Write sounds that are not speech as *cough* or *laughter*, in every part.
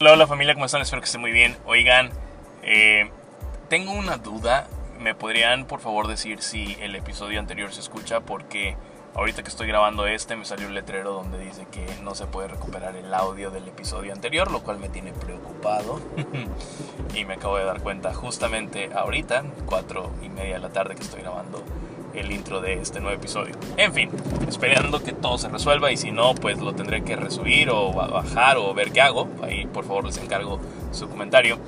Hola, hola familia, ¿cómo están? Espero que estén muy bien. Oigan, eh, tengo una duda. ¿Me podrían por favor decir si el episodio anterior se escucha? Porque ahorita que estoy grabando este me salió un letrero donde dice que no se puede recuperar el audio del episodio anterior, lo cual me tiene preocupado. *laughs* y me acabo de dar cuenta justamente ahorita, cuatro y media de la tarde que estoy grabando el intro de este nuevo episodio. En fin, esperando que todo se resuelva y si no, pues lo tendré que resubir o bajar o ver qué hago. Ahí por favor les encargo su comentario.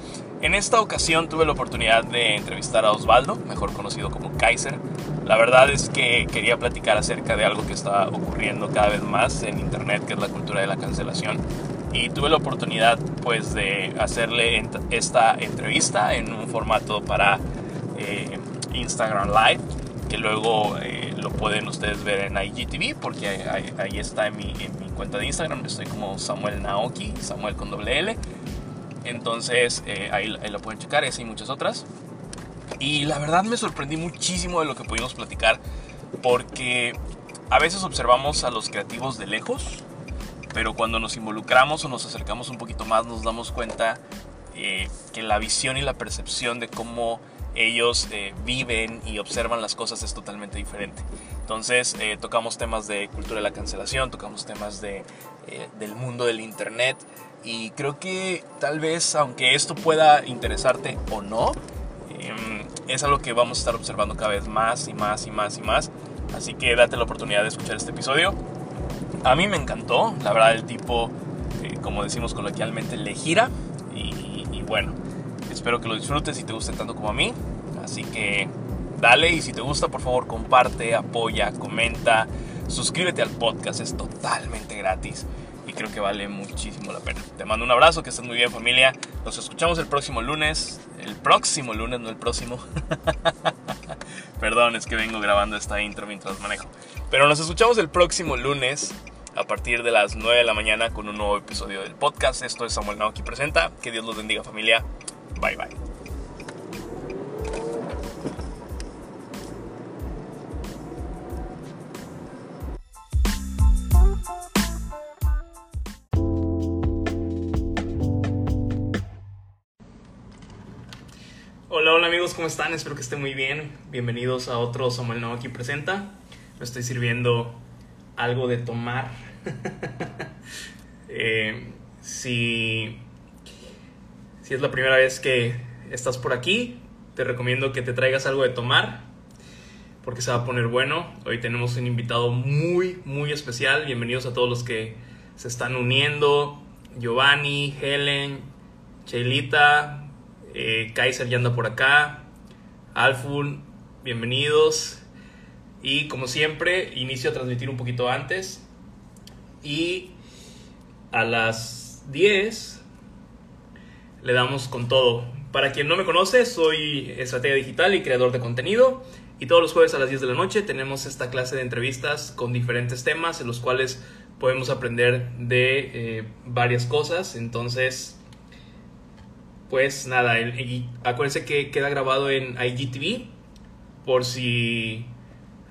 En esta ocasión tuve la oportunidad de entrevistar a Osvaldo, mejor conocido como Kaiser. La verdad es que quería platicar acerca de algo que está ocurriendo cada vez más en internet, que es la cultura de la cancelación. Y tuve la oportunidad pues de hacerle esta entrevista en un formato para eh, Instagram Live que luego eh, lo pueden ustedes ver en IGTV, porque ahí, está en mi, en mi, cuenta de Instagram, estoy como Samuel Naoki, Samuel con doble L. Entonces eh, ahí, lo pueden checar, esa y muchas otras. Y la verdad me sorprendí muchísimo de lo que pudimos platicar, porque a veces observamos a los creativos de lejos, pero cuando nos involucramos o nos acercamos un poquito más nos damos cuenta eh, que la visión y la percepción de cómo ellos eh, viven y observan las cosas es totalmente diferente. Entonces eh, tocamos temas de cultura de la cancelación, tocamos temas de, eh, del mundo del Internet y creo que tal vez aunque esto pueda interesarte o no, em, es algo que vamos a estar observando cada vez más y más y más y más. Así que date la oportunidad de escuchar este episodio. A mí me encantó, la verdad el tipo, como decimos coloquialmente, le gira y, y bueno Espero que lo disfrutes y te guste tanto como a mí. Así que dale y si te gusta, por favor, comparte, apoya, comenta, suscríbete al podcast, es totalmente gratis y creo que vale muchísimo la pena. Te mando un abrazo, que estés muy bien familia. Nos escuchamos el próximo lunes, el próximo lunes, no el próximo. *laughs* Perdón, es que vengo grabando esta intro mientras manejo. Pero nos escuchamos el próximo lunes a partir de las 9 de la mañana con un nuevo episodio del podcast. Esto es Samuel Naoki Presenta. Que Dios los bendiga familia. Bye bye. Hola, hola amigos, ¿cómo están? Espero que estén muy bien. Bienvenidos a otro Samuel No aquí presenta. Me estoy sirviendo algo de tomar. *laughs* eh, si si es la primera vez que estás por aquí, te recomiendo que te traigas algo de tomar porque se va a poner bueno. Hoy tenemos un invitado muy, muy especial. Bienvenidos a todos los que se están uniendo. Giovanni, Helen, Cheilita, eh, Kaiser ya anda por acá. Alfun, bienvenidos. Y como siempre, inicio a transmitir un poquito antes. Y a las 10 le damos con todo. Para quien no me conoce, soy estratega digital y creador de contenido. Y todos los jueves a las 10 de la noche tenemos esta clase de entrevistas con diferentes temas en los cuales podemos aprender de eh, varias cosas. Entonces, pues nada, y acuérdense que queda grabado en IGTV por si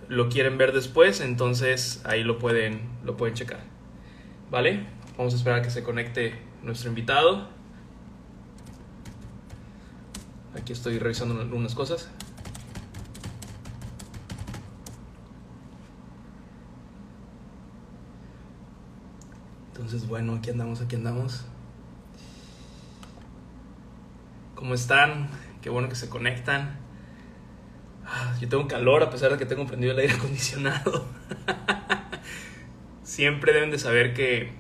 lo quieren ver después, entonces ahí lo pueden, lo pueden checar. ¿Vale? Vamos a esperar a que se conecte nuestro invitado. Aquí estoy revisando algunas cosas. Entonces, bueno, aquí andamos, aquí andamos. ¿Cómo están? Qué bueno que se conectan. Ah, yo tengo calor a pesar de que tengo prendido el aire *laughs* acondicionado. Siempre deben de saber que,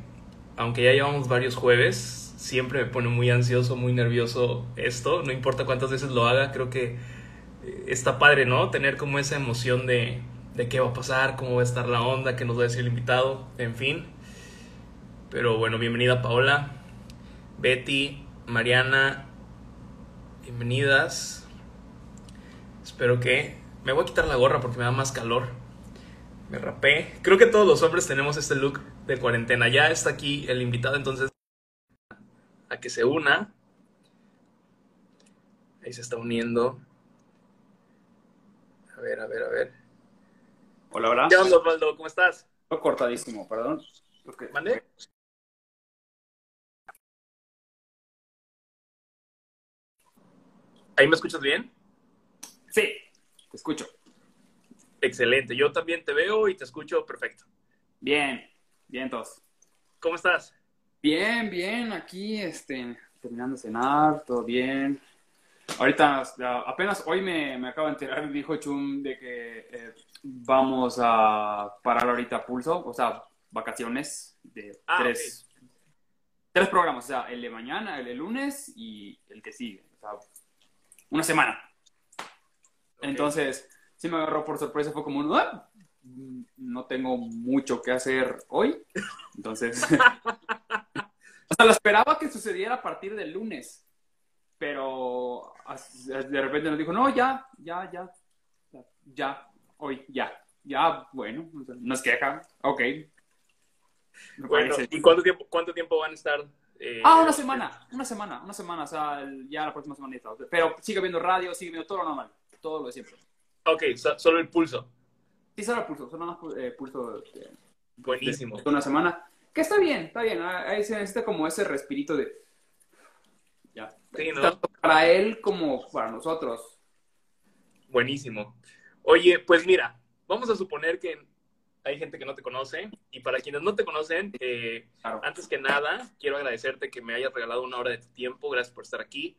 aunque ya llevamos varios jueves, siempre me pone muy ansioso, muy nervioso esto, no importa cuántas veces lo haga, creo que eh, está padre, ¿no? Tener como esa emoción de, de qué va a pasar, cómo va a estar la onda, qué nos va a decir el invitado, en fin. Pero bueno, bienvenida Paola, Betty, Mariana, bienvenidas. Espero que... Me voy a quitar la gorra porque me da más calor. Me rapé. Creo que todos los hombres tenemos este look de cuarentena. Ya está aquí el invitado, entonces a que se una. Ahí se está uniendo. A ver, a ver, a ver. Hola, hola. ¿Qué onda, Osvaldo? ¿Cómo estás? Estoy cortadísimo, perdón. ¿Mande? ¿Ahí me escuchas bien? Sí, te escucho. Excelente, yo también te veo y te escucho perfecto. Bien, bien todos. ¿Cómo estás? Bien, bien, aquí este, terminando de cenar, todo bien. Ahorita, apenas hoy me, me acabo de enterar, dijo Chum, de que eh, vamos a parar ahorita pulso, o sea, vacaciones de Ah, tres, tres programas, o sea, el de mañana, el de lunes y el que sigue, o sea, una semana. Entonces, sí me agarró por sorpresa, fue como, un, "Ah, no tengo mucho que hacer hoy, entonces, *laughs* o sea, lo esperaba que sucediera a partir del lunes, pero de repente nos dijo, no, ya, ya, ya, ya, hoy, ya, ya, bueno, nos queja, ok. Me Bueno, parece. ¿y cuánto tiempo, cuánto tiempo van a estar? eh, Ah, una semana, una semana, una semana, o sea, el- ya la próxima semana. Pero sigue viendo radio, sigue viendo todo lo normal, todo lo de siempre. Ok, so- solo el pulso. Sí, solo el pulso, solo pu- eh, pulso eh, Buenísimo. de una semana. Que está bien, está bien, ah, ahí se necesita como ese respirito de... Ya. Sí, ¿no? Tanto para él como para nosotros. Buenísimo. Oye, pues mira, vamos a suponer que hay gente que no te conoce y para quienes no te conocen, eh, Claro. antes que nada, quiero agradecerte que me hayas regalado una hora de tu tiempo. Gracias por estar aquí,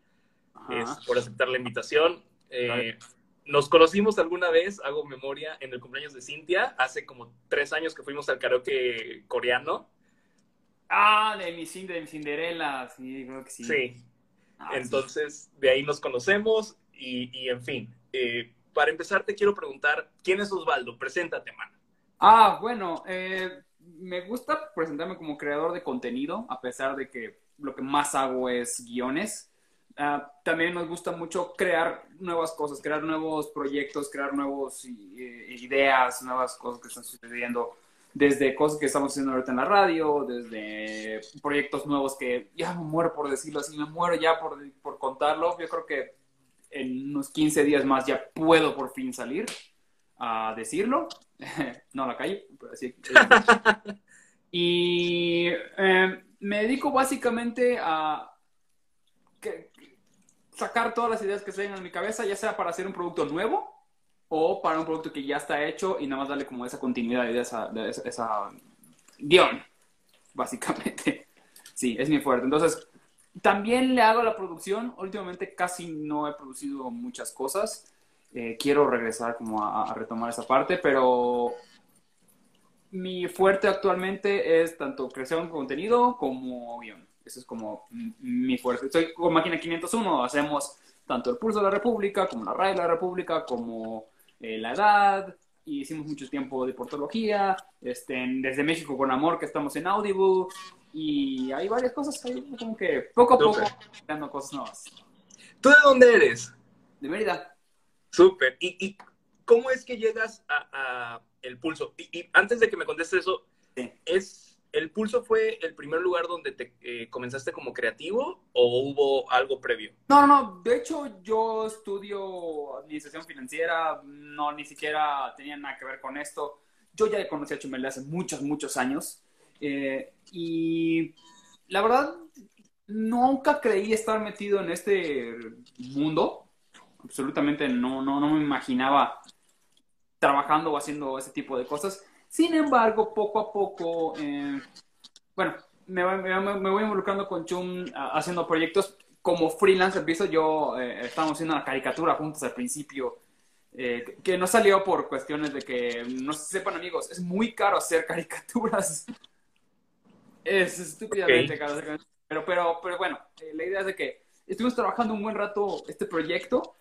es, por aceptar la invitación. Eh, nos conocimos alguna vez, hago memoria, en el cumpleaños de Cintia, hace como tres años que fuimos al karaoke coreano. Ah, de mi, de mi Cinderella, sí, creo que sí. Sí. Ah, sí. Entonces, de ahí nos conocemos y, y, en fin. eh, para empezar, te quiero preguntar, ¿quién es Osvaldo? Preséntate, mano. Ah, bueno, eh, me gusta presentarme como creador de contenido, a pesar de que lo que más hago es guiones. Ah, también nos gusta mucho crear nuevas cosas, crear nuevos proyectos, crear nuevas ideas, nuevas cosas que están sucediendo, desde cosas que estamos haciendo ahorita en la radio, desde proyectos nuevos que ya me muero por decirlo así, me muero ya por, por contarlo. Yo creo que en unos 15 días más ya puedo por fin salir a decirlo. *laughs* no a la calle, pero así. *laughs* y eh, me dedico básicamente a que- sacar todas las ideas que se en mi cabeza, ya sea para hacer un producto nuevo o para un producto que ya está hecho y nada más darle como esa continuidad de esa, de esa, esa guion, básicamente. *laughs* Sí, es mi fuerte. Entonces, también le hago la producción. Últimamente casi no he producido muchas cosas. Eh, quiero regresar como a, retomar esa parte, pero mi fuerte actualmente es tanto creación de contenido como guion. Eso es como mi fuerte. Estoy con Máquina 501, hacemos tanto el Pulso de la República, como la RAI de la República, como eh, La Edad, y hicimos mucho tiempo de portología, este, desde México con Amor, que estamos en Audible, y hay varias cosas, ahí como que poco a poco, creando cosas nuevas. ¿Tú de dónde eres? De Mérida. Súper. ¿Y, y cómo es que llegas a, a el pulso? Y, y antes de que me contestes eso, Sí. ¿es el pulso fue el primer lugar donde te eh, comenzaste como creativo o hubo algo previo? No, no, no. De hecho, yo estudio administración financiera. No, ni siquiera tenía nada que ver con esto. Yo ya conocí a Chumel hace muchos, muchos años. Eh, y la verdad, nunca creí estar metido en este mundo. Absolutamente no, no, no me imaginaba trabajando o haciendo ese tipo de cosas. Sin embargo, poco a poco, eh, bueno, me, voy- me- me voy involucrando con Chum a- haciendo proyectos como freelance. Empiezo yo, eh, estábamos haciendo una caricatura juntos al principio, eh, que- no salió por cuestiones de que, no sepan amigos, es muy caro hacer *laughs* caricaturas. Es estúpidamente caro hacer caricaturas. Pero, pero, pero bueno, eh, la idea es de que estuvimos trabajando un buen rato este proyecto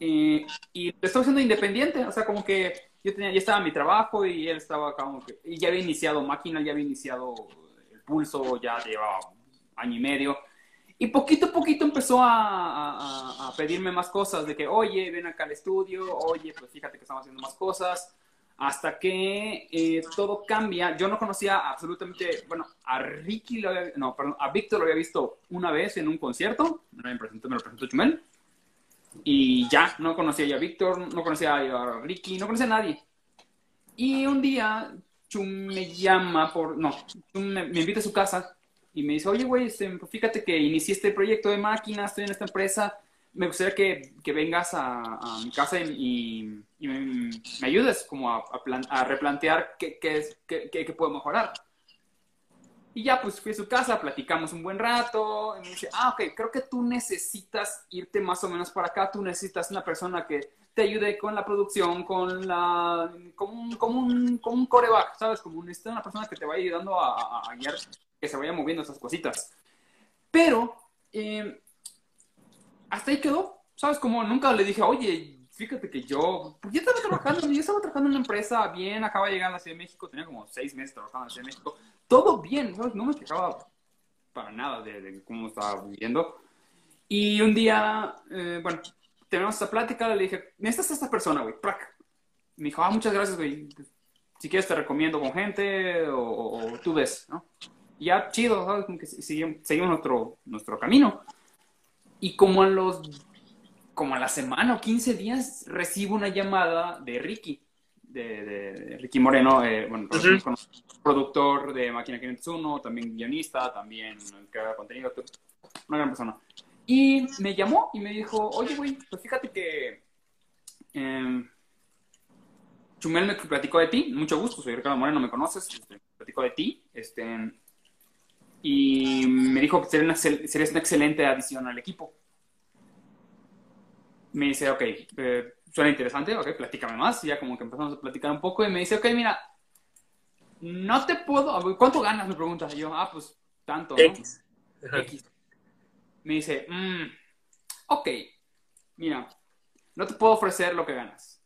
eh, y lo estaba haciendo independiente, o sea, como que yo tenía, ya estaba en mi trabajo y él estaba acá y ya había iniciado máquina, ya había iniciado el pulso, ya llevaba año y medio. Y poquito a poquito empezó a, a- a pedirme más cosas, de que, oye, ven acá al estudio, oye, pues fíjate que estamos haciendo más cosas, hasta que eh, todo cambia. Yo no conocía absolutamente, bueno, a Ricky, lo había- no, perdón, a Víctor lo había visto una vez en un concierto, me, presentó, me lo presentó Chumel, y ya, no conocía ya a Víctor, no conocía a Ricky, no conocía a nadie. Y un día, Chum me llama por, no, Chum me, invita a su casa y me dice, oye, güey, este, fíjate que inicié este proyecto de máquinas, estoy en esta empresa, me gustaría que, que vengas a, mi casa y, me, ayudes como a, a, plan, a replantear qué, qué, qué, qué, puedo mejorar. Y ya, pues fui a su casa, platicamos un buen rato, y me dice, ah, ok, creo que tú necesitas irte más o menos para acá, tú necesitas una persona que te ayude con la producción, con la, como un, como un, como un coreback, ¿sabes? Como un, una persona que te vaya ayudando a, a, guiar, que se vaya moviendo esas cositas. Pero, eh, hasta ahí quedó, ¿sabes? Como nunca le dije, oye, fíjate que yo, porque yo estaba trabajando, yo estaba trabajando en una empresa bien, acaba de llegar a la Ciudad de México, tenía como seis meses trabajando en la Ciudad de México, todo bien. No me quejaba para nada de, cómo estaba viviendo. Y un día, eh, bueno, tenemos esta plática, le dije, necesitas a esta persona, güey, Me dijo, ah, muchas gracias, güey. Si quieres te recomiendo con gente o, tú ves, ¿no? Y ya, chido, ¿sabes? Como que seguimos, seguimos nuestro, nuestro camino. Y como a los, como a la semana o 15 días, recibo una llamada de Ricky, de, de Ricky Moreno, eh, bueno, productor de Máquina 501, también guionista, también creador de contenido, una gran persona. Y me llamó y me dijo, oye, güey, pues fíjate que eh, Chumel me platicó de ti, mucho gusto, soy Ricardo Moreno, me conoces, este, platicó de ti, este, y me dijo que serías una, serías una excelente adición al equipo. Me dice, ok, eh, suena interesante, ok, platícame más, y ya como que empezamos a platicar un poco, y me dice, ok, mira, no te puedo, ¿cuánto ganas? Me pregunta, y yo, ah, pues, tanto, ¿no? X. X me dice, mm, ok, mira, no te puedo ofrecer lo que ganas.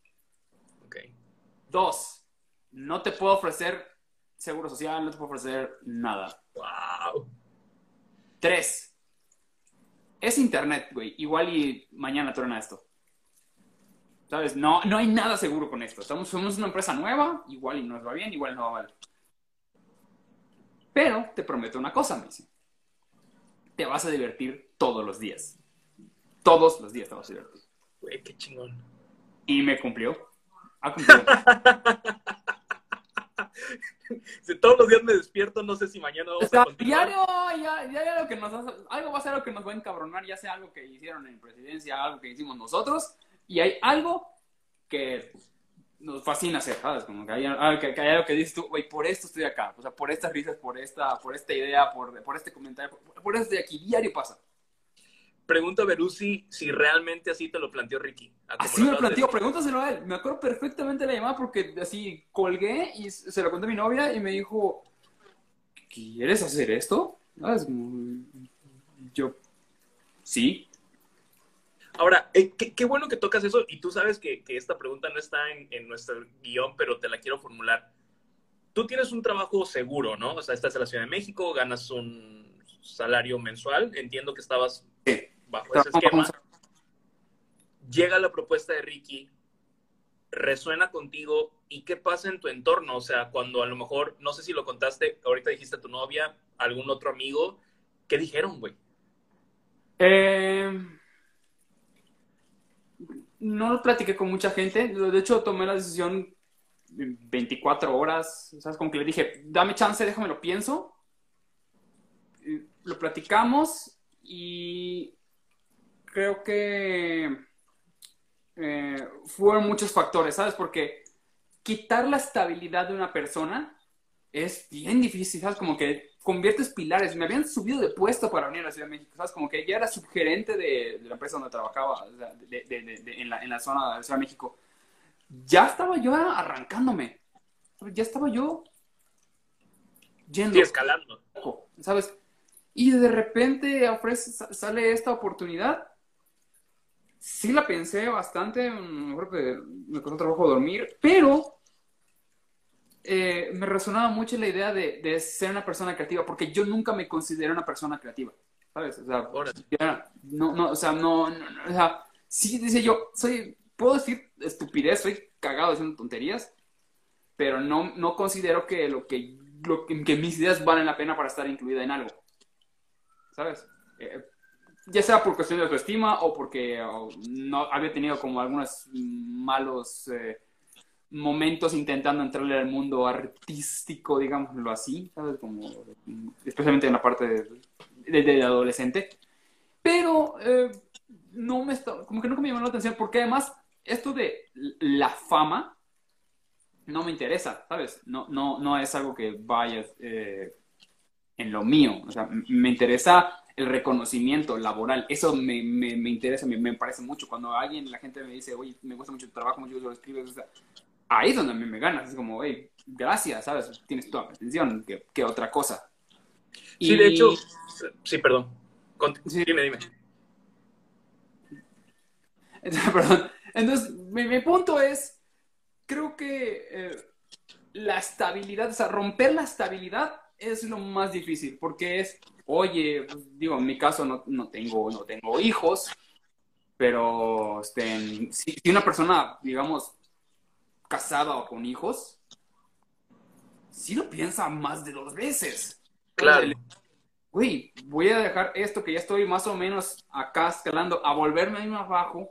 Ok. Dos, no te puedo ofrecer seguro social, no te puedo ofrecer nada. Wow. Tres, es internet, güey. Igual y mañana truena esto. ¿Sabes? No, no hay nada seguro con esto. Estamos, somos una empresa nueva, igual y nos va bien, igual no va mal. Pero te prometo una cosa, me dice te vas a divertir todos los días. Todos los días te vas a divertir. Güey, qué chingón. Y me cumplió. Ha cumplido. *laughs* *laughs* si todos los días me despierto, no sé si mañana vamos a continuar. Diario, ya, ya, algo, que nos algo va a ser algo que nos va a encabronar, ya sea algo que hicieron en presidencia, algo que hicimos nosotros, y hay algo que nos fascina hacer, ¿sabes? Como que hay, que, que hay algo que dices tú, güey, por esto estoy acá, o sea, por estas risas, por esta, por esta idea, por, por este comentario, por, por, esto estoy aquí, diario pasa. Pregunta a Berusi si realmente así te lo planteó Ricky. Así me lo planteó, pregúntaselo a él. Me acuerdo perfectamente la llamada porque así colgué y se lo conté a mi novia y me dijo, ¿quieres hacer esto? ¿Sabes? Yo, sí, Ahora, eh, qué, bueno que tocas eso y tú sabes que, esta pregunta no está en, nuestro guion, pero te la quiero formular. Tú tienes un trabajo seguro, ¿no? O sea, estás en la Ciudad de México, ganas un salario mensual, entiendo que estabas bajo ese esquema. Llega la propuesta de Ricky, resuena contigo y qué pasa en tu entorno, o sea, cuando a lo mejor, no sé si lo contaste, ahorita dijiste a tu novia, algún otro amigo, ¿qué dijeron, güey? Eh no lo platiqué con mucha gente. De hecho, tomé la decisión 24 horas. ¿Sabes? Como que le dije, dame chance, déjame lo pienso. Lo platicamos y creo que eh, fueron muchos factores, ¿sabes? Porque quitar la estabilidad de una persona es bien difícil, ¿sabes? Como que conviertes pilares. Me habían subido de puesto para venir a la Ciudad de México, ¿sabes? Como que ya era subgerente de, de la empresa donde trabajaba, de, de, en, la, en, la, zona de la Ciudad de México. Ya estaba yo arrancándome. Ya estaba yo yendo. Sí, escalando. ¿Sabes? Y de repente ofrece, sale esta oportunidad. Sí la pensé bastante, creo que me costó trabajo dormir, pero eh, me resonaba mucho la idea de, de, ser una persona creativa, porque yo nunca me considero una persona creativa, ¿sabes? O sea, no, no, o sea, no, no, o sea, sí, dice yo, soy, puedo decir estupidez, soy cagado haciendo tonterías, pero no, no considero que, lo que, lo que, que mis ideas valen la pena para estar incluida en algo, ¿sabes? Eh, ya sea por cuestión de autoestima o porque no había tenido como algunos malos... Eh, momentos intentando entrarle al mundo artístico, digámoslo así, ¿sabes? Como, especialmente en la parte de, adolescente. Pero eh, no me como que nunca me llamó la atención, porque además esto de la fama no me interesa, ¿sabes? No, no, no es algo que vaya eh, en lo mío, o sea, me interesa el reconocimiento laboral, eso me, me, me interesa, me, me, parece mucho. Cuando alguien, la gente me dice, oye, me gusta mucho tu trabajo, mucho lo escribes, o sea, ahí es donde a mí me ganas, es como, oye, gracias, ¿sabes? Tienes toda mi atención, que, que otra cosa. Sí, de hecho, sí, perdón. Sí. Dime, dime. *laughs* Perdón. Entonces, mi, punto es, creo que eh, la estabilidad, o sea, romper la estabilidad es lo más difícil, porque es, oye, digo, en mi caso no, no tengo, no tengo hijos, pero este, si, una persona, digamos, casada o con hijos, sí lo piensa más de dos veces. Claro. Güey, voy a dejar esto que ya estoy más o menos acá escalando, a volverme ahí más abajo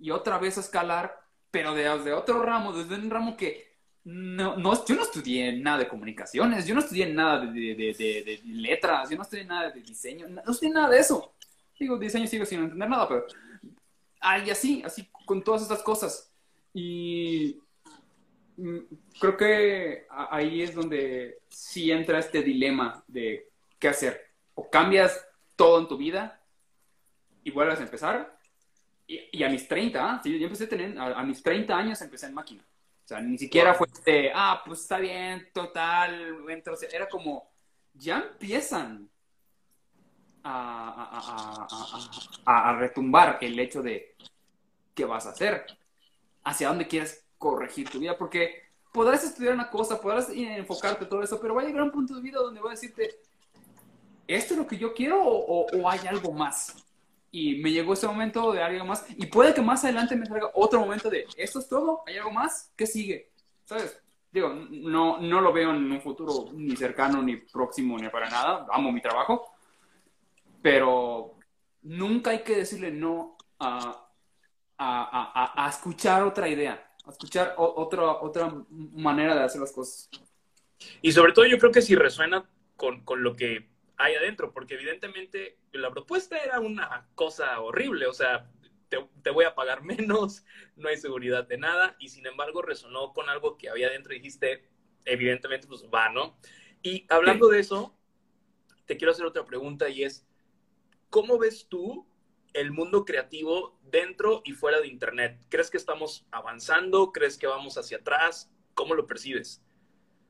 y otra vez a escalar, pero desde otro ramo, desde un ramo que no, no, yo no estudié nada de comunicaciones, yo no estudié nada de, de, de, letras, yo no estudié nada de diseño, no estudié nada de eso. Digo, diseño sigo sin entender nada, pero... Y así, así, con todas estas cosas. Y mm, creo que ahí es donde sí entra este dilema de qué hacer. O cambias todo en tu vida y vuelves a empezar, y, a mis 30, yo empecé a tener, a, mis 30 años empecé en máquina. O sea, ni siquiera fue de, ah, pues está bien, total, era como, ya empiezan a, a, a, retumbar el hecho de qué vas a hacer, hacia dónde quieres corregir tu vida, porque podrás estudiar una cosa, podrás enfocarte todo eso, pero va a llegar un punto de vida donde voy a decirte, ¿esto es lo que yo quiero o, o hay algo más? Y me llegó ese momento de algo más y puede que más adelante me salga otro momento de esto es todo, hay algo más, ¿qué sigue? ¿Sabes? Digo, no, no lo veo en un futuro ni cercano, ni próximo, ni para nada, amo mi trabajo, pero nunca hay que decirle no a, a, a, a escuchar otra idea, a escuchar otra, otra manera de hacer las cosas. Y sobre todo yo creo que si resuena con, con lo que hay adentro, porque evidentemente la propuesta era una cosa horrible, o sea, te, voy a pagar *laughs* menos, no hay seguridad de nada, y sin embargo resonó con algo que había adentro y dijiste, evidentemente, pues va, ¿no? Y hablando de eso, te quiero hacer otra pregunta y es, ¿cómo ves tú el mundo creativo dentro y fuera de Internet? ¿Crees que estamos avanzando? ¿Crees que vamos hacia atrás? ¿Cómo lo percibes?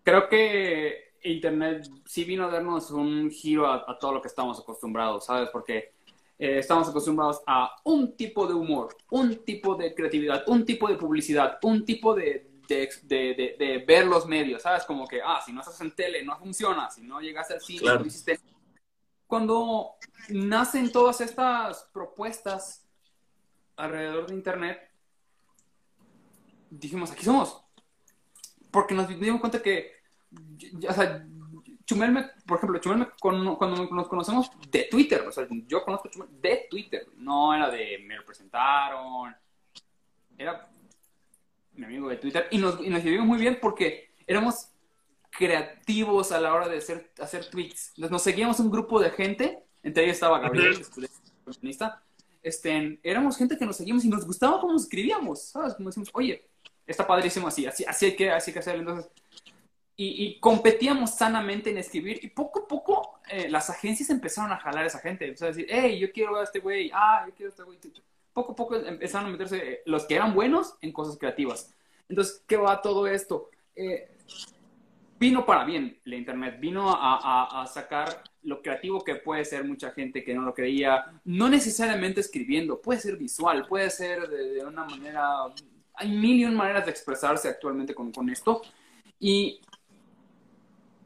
Creo que Internet sí vino a darnos un giro a, todo lo que estamos acostumbrados, ¿sabes? Porque eh, estamos acostumbrados a un tipo de humor, un tipo de creatividad, un tipo de publicidad, un tipo de, de, de, de ver los medios, ¿sabes? Como que, ah, si no estás en tele, no funciona, si no llegas al cine, no hiciste... Cuando nacen todas estas propuestas alrededor de Internet, dijimos, aquí somos. Porque nos dimos cuenta que o sea, Chumel por ejemplo, Chumel cuando nos conocemos de Twitter, o sea, yo conozco a Chumel de Twitter, no era de me lo presentaron, era mi amigo de Twitter y nos, y nos llevamos muy bien porque éramos creativos a la hora de hacer, hacer tweets. Nos seguíamos un grupo de gente, entre ellos estaba Gabriel, comunista. Este, éramos gente que nos seguíamos y nos gustaba cómo escribíamos, ¿sabes? Como decimos, oye, está padrísimo así, así, así hay que, así hay que hacerlo. Entonces, y, competíamos sanamente en escribir y poco a poco eh, las agencias empezaron a jalar a esa gente, empezaron a decir, hey, yo quiero a este güey, ah, yo quiero a este güey. Poco a poco empezaron a meterse eh, los que eran buenos en cosas creativas. Entonces, ¿qué va todo esto? Eh, vino para bien la Internet, vino a, a, sacar lo creativo que puede ser mucha gente que no lo creía, no necesariamente escribiendo, puede ser visual, puede ser de, una manera, hay mil y un maneras de expresarse actualmente con, con esto. Y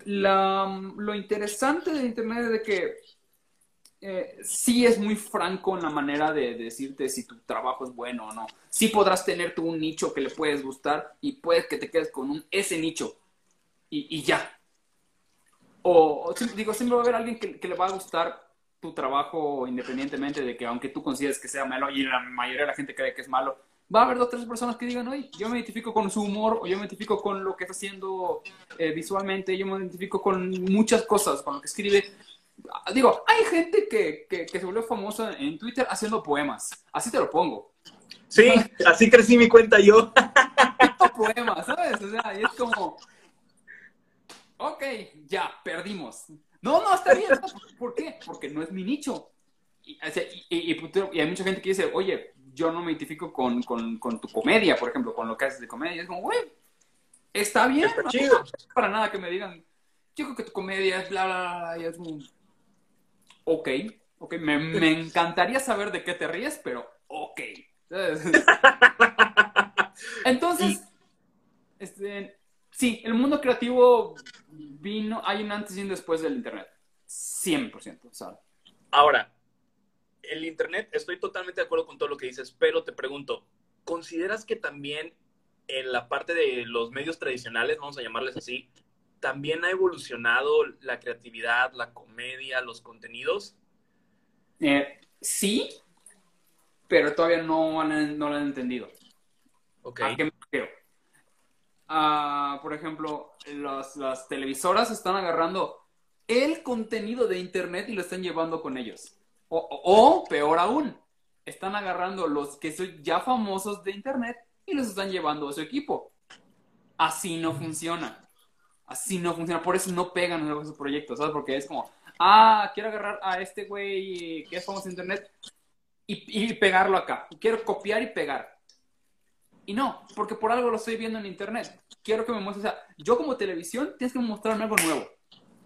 lo interesante de Internet es de que eh, sí es muy franco en la manera de, decirte si tu trabajo es bueno o no. Sí podrás tener tú un nicho que le puedes gustar y puedes que te quedes con un, ese nicho y, ya. O, digo, siempre va a haber alguien que, le va a gustar tu trabajo independientemente de que aunque tú consideres que sea malo y la mayoría de la gente cree que es malo, va a haber otras personas que digan, oye, yo me identifico con su humor, o yo me identifico con lo que está haciendo eh, visualmente, yo me identifico con muchas cosas, con lo que escribe. Digo, hay gente que, que, que se volvió famosa en Twitter haciendo poemas. Así te lo pongo. Sí, así crecí mi cuenta yo. poemas, ¿sabes? O sea, y es como, ok, ya, perdimos. No, no, está bien. ¿Por qué? Porque no es mi nicho. Y, hay mucha gente que dice, oye, yo no me identifico con, con, con, tu comedia, por ejemplo, con lo que haces de comedia. es como, güey, está bien. Está chido. No, para nada que me digan, yo creo que tu comedia es bla, bla, bla, y es como, ok, ok, me, me encantaría saber de qué te ríes, pero ok. *laughs* Entonces, este, sí, el mundo creativo vino, hay un antes y un después del Internet. 100%, ¿sabes? Ahora, el Internet, estoy totalmente de acuerdo con todo lo que dices, pero te pregunto, ¿consideras que también en la parte de los medios tradicionales, vamos a llamarles así, también ha evolucionado la creatividad, la comedia, los contenidos? Eh, sí, pero todavía no, no lo han entendido. Okay. ¿A qué me refiero? Ah, por ejemplo, las televisoras están agarrando el contenido de Internet y lo están llevando con ellos. O, peor aún, están agarrando los que son ya famosos de Internet y los están llevando a su equipo. Así no funciona. Así no funciona. Por eso no pegan en esos proyectos, ¿sabes? Porque es como, ah, quiero agarrar a este güey que es famoso en Internet y, y pegarlo acá. Quiero copiar y pegar. Y no, porque por algo lo estoy viendo en internet. Quiero que me muestres, o sea, yo como televisión tienes que mostrarme algo nuevo.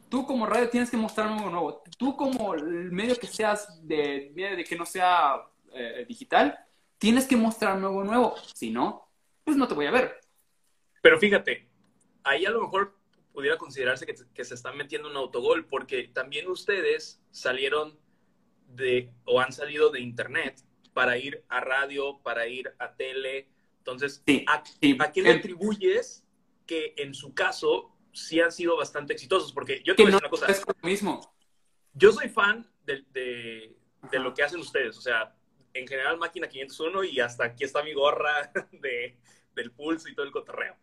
Tú como radio tienes que mostrarme algo nuevo. Tú como el medio que seas de, de que no sea eh, digital, tienes que mostrarme algo nuevo. Si no, pues no te voy a ver. Pero fíjate, ahí a lo mejor pudiera considerarse que, que se están metiendo un autogol, porque también ustedes salieron de, o han salido de internet para ir a radio, para ir a tele, entonces, ¿a, quién le atribuyes que en su caso sí han sido bastante exitosos? Porque yo te voy a decir una cosa. Es lo mismo. Yo soy fan de, de, lo que hacen ustedes. O sea, en general Máquina 501 y hasta aquí está mi gorra *laughs* de, del pulso y todo el cotorreo.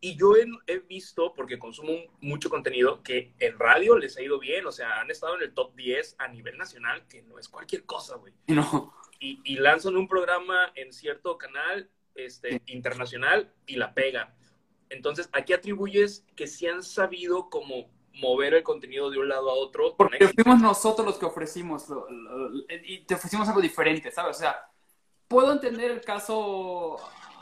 Y yo he, he, visto, porque consumo mucho contenido, que en radio les ha ido bien. O sea, han estado en el top 10 a nivel nacional, que no es cualquier cosa, güey. *laughs* No. Y, y lanzan un programa en cierto canal este, internacional y la pega. Entonces, aquí atribuyes que si han sabido como mover el contenido de un lado a otro. Porque fuimos nosotros los que ofrecimos y te ofrecimos algo diferente, ¿sabes? O sea, puedo entender el caso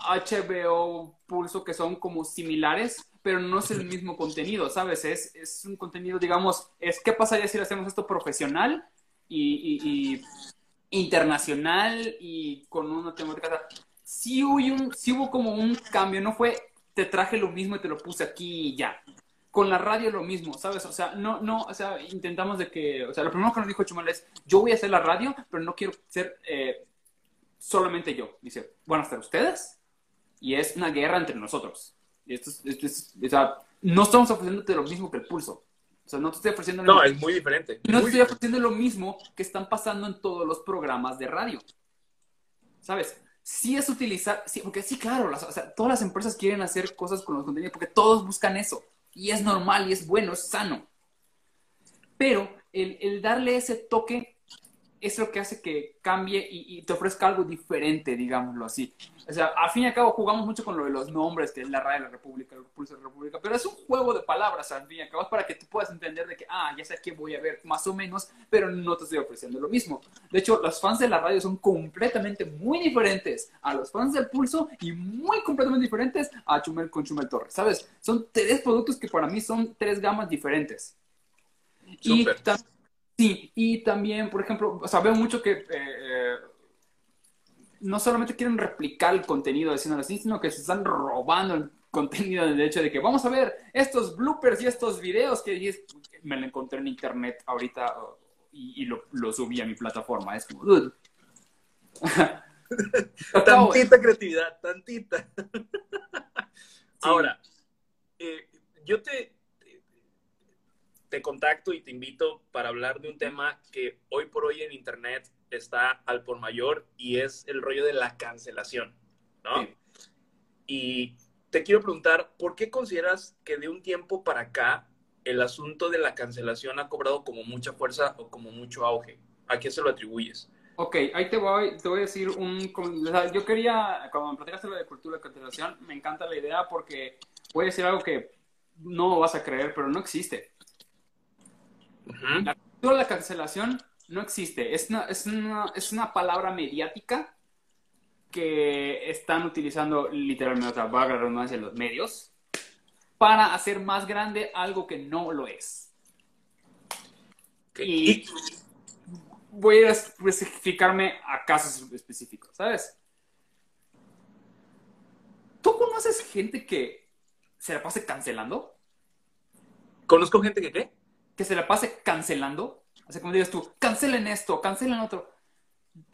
HBO, Pulso, que son como similares, pero no es el mismo contenido, ¿sabes? Es, es un contenido, digamos, es qué pasaría si hacemos esto profesional y, y internacional y con una temática sí hubo, un, sí hubo como un cambio, no fue te traje lo mismo y te lo puse aquí y ya. Con la radio lo mismo, ¿sabes? O sea, no, no, o sea, intentamos de que, o sea, lo primero que nos dijo Chumal es, yo voy a hacer la radio, pero no quiero ser eh, solamente yo. Dice, bueno, hasta ustedes. Y es una guerra entre nosotros. Y esto es, o sea, no estamos ofreciéndote lo mismo que el pulso. O sea, no te estoy ofreciendo lo No, es muy diferente. No te estoy ofreciendo lo mismo que están pasando en todos los programas de radio. ¿Sabes? Sí es utilizar, sí, porque sí, claro, todas las empresas quieren hacer cosas con los contenidos porque todos buscan eso. Y es normal y es bueno, es sano. Pero el, el darle ese toque es lo que hace que cambie y, te ofrezca algo diferente, digámoslo así. O sea, al fin y al cabo jugamos mucho con lo de los nombres, que es la radio de la República, el Pulso de la República, pero es un juego de palabras al fin y al cabo, para que tú puedas entender de que, ah, ya sé qué voy a ver, más o menos, pero no te estoy ofreciendo lo mismo. De hecho, los fans de la radio son completamente muy diferentes a los fans del Pulso y muy completamente diferentes a Chumel con Chumel Torres, ¿sabes? Son tres productos que para mí son tres gamas diferentes. Y Sí, y también, por ejemplo, o sea, veo mucho que eh, no solamente quieren replicar el contenido de así, sino que se están robando el contenido del hecho de que vamos a ver estos bloopers y estos videos que me lo encontré en internet ahorita y, lo, subí a mi plataforma. Es como, *laughs* tantita creatividad, tantita. Ahora, eh, yo te, te contacto y te invito para hablar de un tema que hoy por hoy en Internet está al por mayor y es el rollo de la cancelación, ¿no? Y te quiero preguntar, ¿por qué consideras que de un tiempo para acá el asunto de la cancelación ha cobrado como mucha fuerza o como mucho auge? ¿A qué se lo atribuyes? Ok, ahí te voy, te voy a decir un... yo quería, cuando me platicaste lo de cultura de cancelación, me encanta la idea porque voy a decir algo que no vas a creer, pero no existe. La cultura de la cancelación no existe. Es una, es, una, es una palabra mediática que están utilizando literalmente, otra vaga redundancia, los medios para hacer más grande algo que no lo es. Y voy a especificarme a casos específicos, ¿sabes? ¿Tú conoces gente que se la pase cancelando? ¿Conozco gente que qué? Que se la pase cancelando. O sea, como digas tú, cancelen esto, cancelen otro.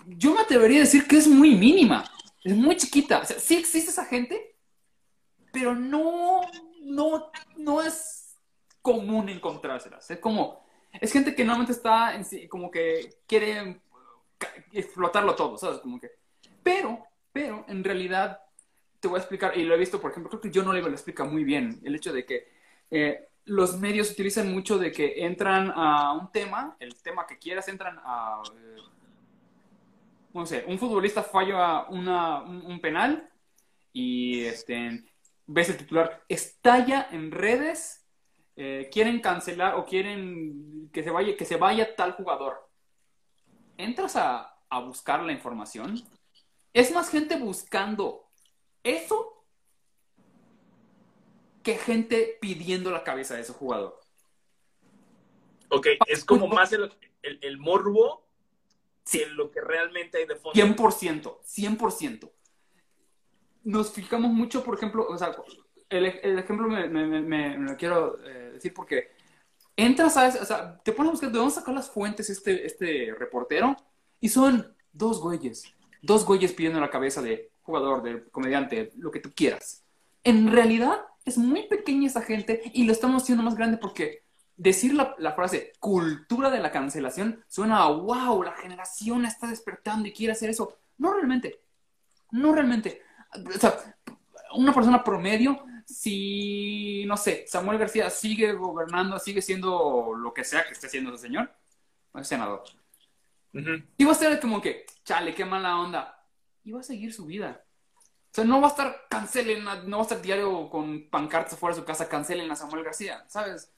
Yo me atrevería a decir que es muy mínima, es muy chiquita. O sea, sí existe esa gente, pero no, no, no es común encontrárselas. Es como, es gente que normalmente está en sí, como que quiere explotarlo todo, ¿sabes? Como que, pero, pero en realidad te voy a explicar, y lo he visto, por ejemplo, creo que yo no le lo explica muy bien, el hecho de que eh, los medios utilizan mucho de que entran a un tema, el tema que quieras, entran a, eh, no sé, un futbolista falla un, penal y este, ves el titular, estalla en redes, eh, quieren cancelar o quieren que se vaya, que se vaya tal jugador. Entras a, a buscar la información. Es más gente buscando eso que gente pidiendo la cabeza de ese jugador. Ok, es como más el, el, morbo sí. lo que realmente hay de fondo. 100%, 100%. Nos fijamos mucho, por ejemplo, o sea, el, el ejemplo me, me, me, lo quiero eh, decir porque entras a, o sea, te pones a buscar de dónde sacar las fuentes este, este reportero y son dos güeyes, dos güeyes pidiendo la cabeza de jugador, de comediante, lo que tú quieras. En realidad, es muy pequeña esa gente y lo estamos haciendo más grande porque decir la, frase cultura de la cancelación suena a wow, la generación está despertando y quiere hacer eso. No realmente. No realmente. O sea, una persona promedio, si, no sé, Samuel García sigue gobernando, sigue siendo lo que sea que esté haciendo ese señor, es senador. Y va a ser como que, chale, qué mala onda. Y va a seguir su vida. O sea, no va a estar, cancelen, no va a estar diario con pancartas afuera de su casa, cancelen a Samuel García, ¿sabes?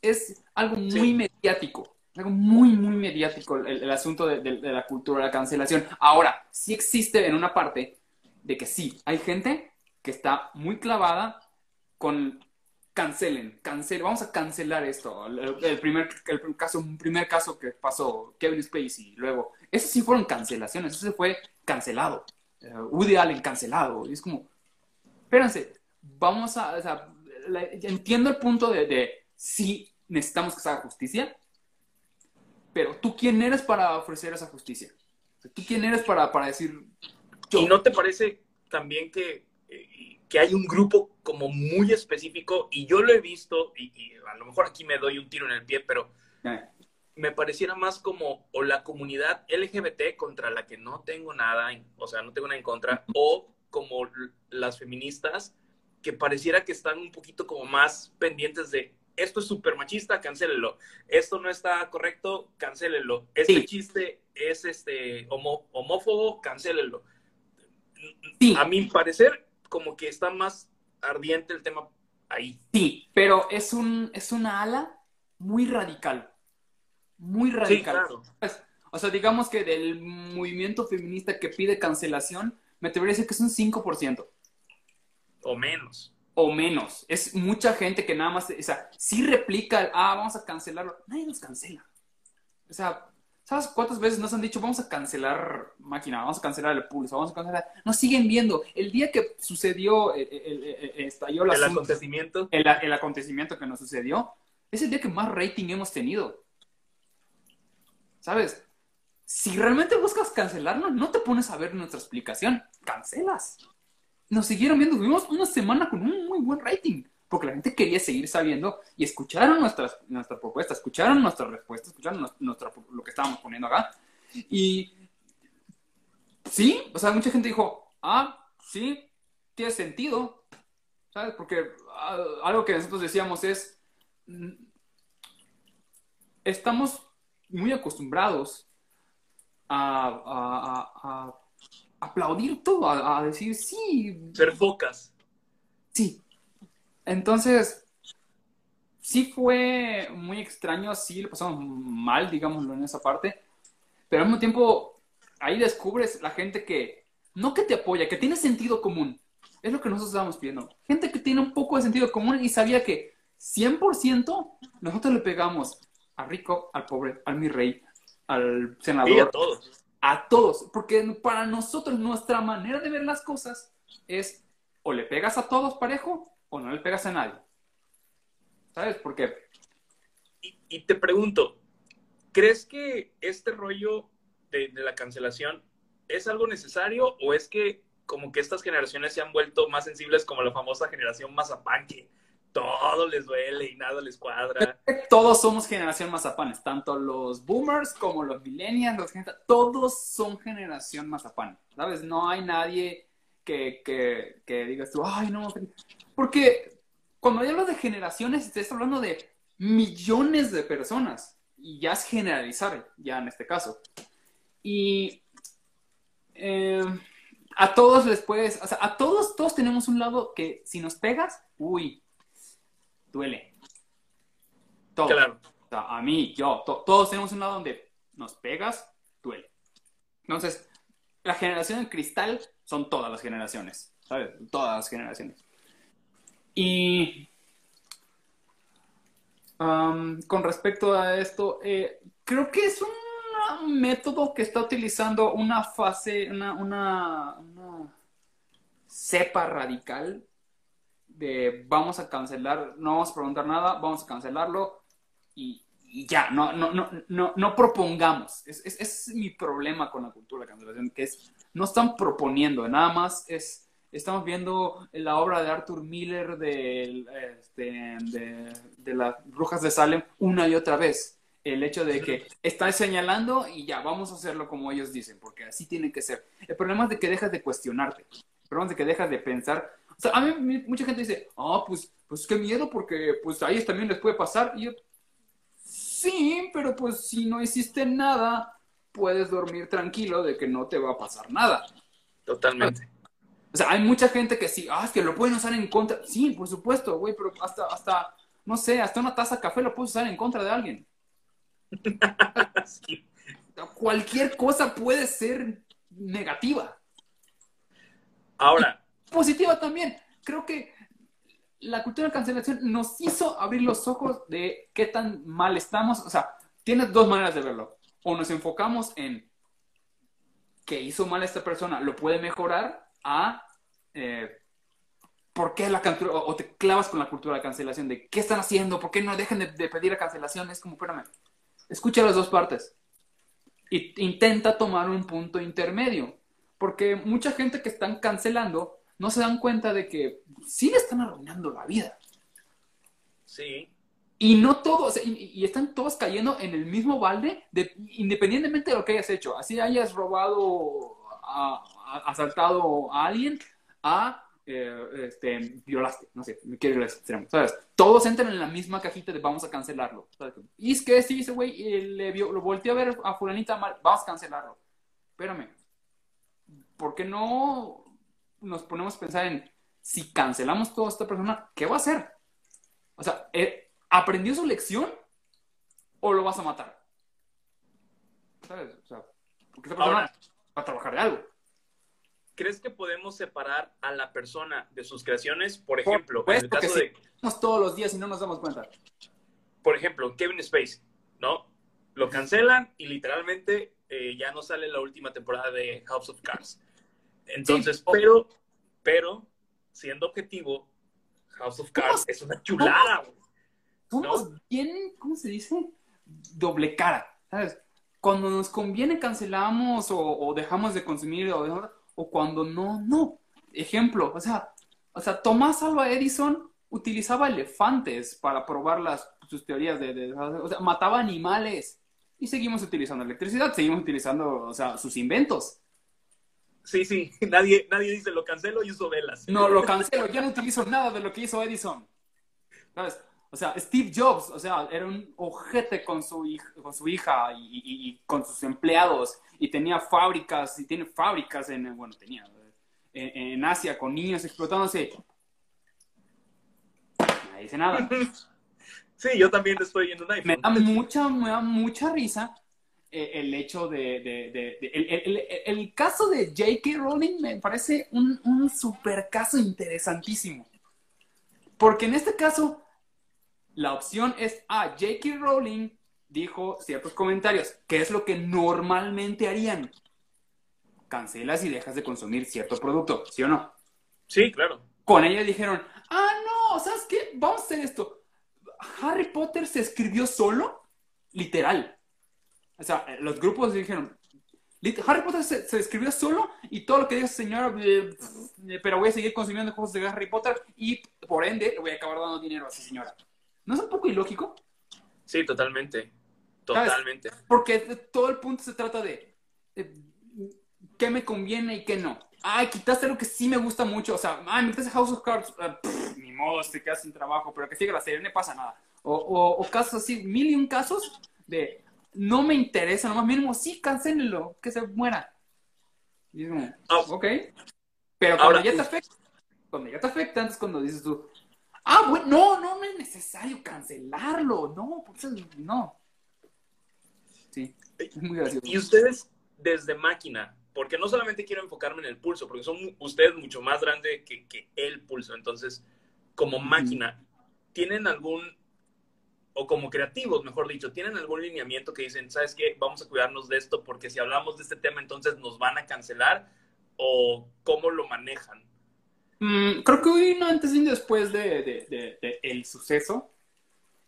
Es algo muy mediático, algo muy, muy mediático el, asunto de, la cultura de la cancelación. Ahora, sí existe en una parte de que sí, hay gente que está muy clavada con cancelen, cancelen, vamos a cancelar esto. El, primer, el caso, primer caso que pasó, Kevin Spacey, luego, eso sí fueron cancelaciones, eso se fue cancelado. Uh, Woody Allen cancelado. Y es como, espérense, vamos a, o sea, entiendo el punto de, de sí necesitamos que se haga justicia, pero tú quién eres para ofrecer esa justicia? ¿Tú quién eres para, para decir... ¿Y no te parece también que, eh, que hay un grupo como muy específico, y yo lo he visto, y, a lo mejor aquí me doy un tiro en el pie, pero me pareciera más como o la comunidad LGBT contra la que no tengo nada, o sea, no tengo nada en contra, o como las feministas que pareciera que están un poquito como más pendientes de esto es súper machista, cancélelo. Esto no está correcto, cancélelo. Este chiste es este homófobo, cancélelo. Sí. A mi parecer, como que está más ardiente el tema ahí. Sí, pero es un es una ala muy radical muy radical. Pues, o sea, digamos que del movimiento feminista que pide cancelación, me atrevería a decir que es un 5%. O menos. O menos. Es mucha gente que nada más, o sea, sí replica, ah, vamos a cancelarlo. Nadie nos cancela. O sea, ¿sabes cuántas veces nos han dicho, vamos a cancelar máquina, vamos a cancelar el pulso, vamos a cancelar? Nos siguen viendo. El día que sucedió, el, el, el, estalló el acontecimiento. El, acontecimiento que nos sucedió, es el día que más rating hemos tenido. ¿Sabes? Si realmente buscas cancelarnos, no te pones a ver nuestra explicación, cancelas. Nos siguieron viendo, tuvimos una semana con un muy buen rating, porque la gente quería seguir sabiendo y escucharon nuestras, nuestra propuesta, escucharon nuestra respuesta, escucharon nuestra, lo que estábamos poniendo acá. Y sí, o sea, mucha gente dijo, ah, sí, tiene sentido, ¿sabes? Porque ah, algo que nosotros decíamos es, estamos muy acostumbrados a, aplaudir todo, a, decir sí. Ser focas. Sí. Entonces, sí fue muy extraño, sí lo pasamos mal, digámoslo en esa parte, pero al mismo tiempo ahí descubres la gente que, no que te apoya, que tiene sentido común. Es lo que nosotros estábamos pidiendo. Gente que tiene un poco de sentido común y sabía que 100% nosotros le pegamos a rico, al pobre, al mi rey, al senador. Y a todos. A todos. Porque para nosotros nuestra manera de ver las cosas es o le pegas a todos parejo o no le pegas a nadie. ¿Sabes por qué? Y, te pregunto, ¿crees que este rollo de, de, la cancelación es algo necesario o es que como que estas generaciones se han vuelto más sensibles como la famosa generación Mazapán, que todo les duele y nada les cuadra. Todos somos generación mazapanes, tanto los boomers como los millennials, los todos son generación mazapán, ¿sabes? No hay nadie que, que, digas tú, ay, no, porque cuando hablo de generaciones, estás hablando de millones de personas y ya es generalizar, ya en este caso. Y eh, a todos les puedes, o sea, a todos, todos tenemos un lado que si nos pegas, uy, duele. Todo. Claro. a mí, yo, todos tenemos un lado donde nos pegas, duele. Entonces, la generación en cristal son todas las generaciones, ¿sabes? Todas las generaciones. Y con respecto a esto, eh, creo que es un método que está utilizando una fase, una, una, una cepa radical de vamos a cancelar, no vamos a preguntar nada, vamos a cancelarlo y, ya, no, no, no, no, no propongamos. Es, es, mi problema con la cultura de cancelación, que es, no están proponiendo, nada más es, estamos viendo la obra de Arthur Miller de, este, de, de las brujas de Salem una y otra vez. El hecho de que están señalando y ya, vamos a hacerlo como ellos dicen, porque así tiene que ser. El problema es de que dejas de cuestionarte. El problema es de que dejas de pensar a mí mucha gente dice, ah, pues, pues qué miedo, porque pues a ellos también les puede pasar. Y yo, sí, pero pues si no hiciste nada, puedes dormir tranquilo de que no te va a pasar nada. Totalmente. O sea, hay mucha gente que sí, ah, es que lo pueden usar en contra. Sí, por supuesto, güey, pero hasta, hasta, no sé, hasta una taza de café lo puedes usar en contra de alguien. *laughs* Cualquier cosa puede ser negativa. Ahora, positiva también. Creo que la cultura de cancelación nos hizo abrir los ojos de qué tan mal estamos. O sea, tienes dos maneras de verlo. O nos enfocamos en qué hizo mal esta persona, lo puede mejorar, a eh, por qué la cultura, o te clavas con la cultura de cancelación, de qué están haciendo, por qué no dejan de, pedir la cancelación. Es como, espérame, escucha las dos partes. Y intenta tomar un punto intermedio. Porque mucha gente que están cancelando no se dan cuenta de que sí le están arruinando la vida. Sí. Y no todos, y, están todos cayendo en el mismo balde, de, independientemente de lo que hayas hecho. Así hayas robado, asaltado a alguien, a eh, este, violaste, no sé, me quiero ir al extremo, ¿sabes? Todos entran en la misma cajita de vamos a cancelarlo. Y es que sí, ese güey le vio, lo volteó a ver a fulanita mal, vamos a cancelarlo. Espérame, ¿por qué no nos ponemos a pensar en si cancelamos toda esta persona, ¿qué va a hacer? O sea, eh, ¿aprendió su lección o lo vas a matar? ¿Sabes? O sea, porque esta persona va a trabajar de algo. ¿Crees que podemos separar a la persona de sus creaciones? Por ejemplo, en el caso de. todos los días y no nos damos cuenta. Por ejemplo, Kevin Space, ¿no? Lo cancelan y literalmente eh, ya no sale la última temporada de House of Cards. Entonces, pero, pero, siendo objetivo, House of Cards es una chulada, Somos bien, ¿cómo se dice? Doble cara, ¿sabes? Cuando nos conviene cancelamos o, dejamos de consumir o, o, cuando no, no. Ejemplo, o sea, o sea, Tomás Alba Edison utilizaba elefantes para probar las, sus teorías de, de, o sea, mataba animales y seguimos utilizando electricidad, seguimos utilizando, o sea, sus inventos. Sí, sí, *laughs* nadie, nadie dice lo cancelo y uso velas. No, lo cancelo, ya no utilizo nada de lo que hizo Edison. ¿Sabes? O sea, Steve Jobs, o sea, era un ojete con su, hija, con su hija y, con sus empleados y tenía fábricas, y tiene fábricas en, bueno, tenía, en, Asia con niños explotándose. Nadie dice nada. *laughs* Sí, yo también estoy en un iPhone. Me da mucha, me da mucha risa eh, el hecho de... de, de, el, el, el, caso de J.K. Rowling me parece un, un super caso interesantísimo. Porque en este caso, la opción es, ah, J.K. Rowling dijo ciertos comentarios, que es lo que normalmente harían. Cancelas y dejas de consumir cierto producto, ¿sí o no? Sí, claro. Con ella dijeron, ah, no, ¿sabes qué? Vamos a hacer esto. Harry Potter se escribió solo, literal. O sea, los grupos dijeron, Harry Potter se, escribió solo y todo lo que diga señora, eh, pero voy a seguir consumiendo juegos de Harry Potter y por ende le voy a acabar dando dinero a esa señora. ¿No es un poco ilógico? Sí, totalmente. Totalmente. Porque todo el punto se trata de, qué me conviene y qué no. Ay, quitaste lo que sí me gusta mucho. O sea, ay, me quitaste House of Cards. Ah, ni modo, te quedas sin trabajo, pero que siga la serie, no pasa nada. O, o, casos así, mil y un casos de no me interesa, nomás mínimo, sí, cancélenlo, que se muera. Y es como, ok. Pero cuando ya te afecta, cuando ya te afecta, antes cuando dices tú, Ah, bueno, no, no, no es necesario cancelarlo. No, pues no. Sí, es muy gracioso. Y ustedes, desde máquina, porque no solamente quiero enfocarme en el pulso, porque son ustedes mucho más grandes que, que el pulso. Entonces, como máquina, ¿tienen algún, o como creativos, mejor dicho, ¿tienen algún lineamiento que dicen, sabes qué, vamos a cuidarnos de esto porque si hablamos de este tema entonces nos van a cancelar? ¿O cómo lo manejan? Mm, creo que hoy no antes y después de, el suceso.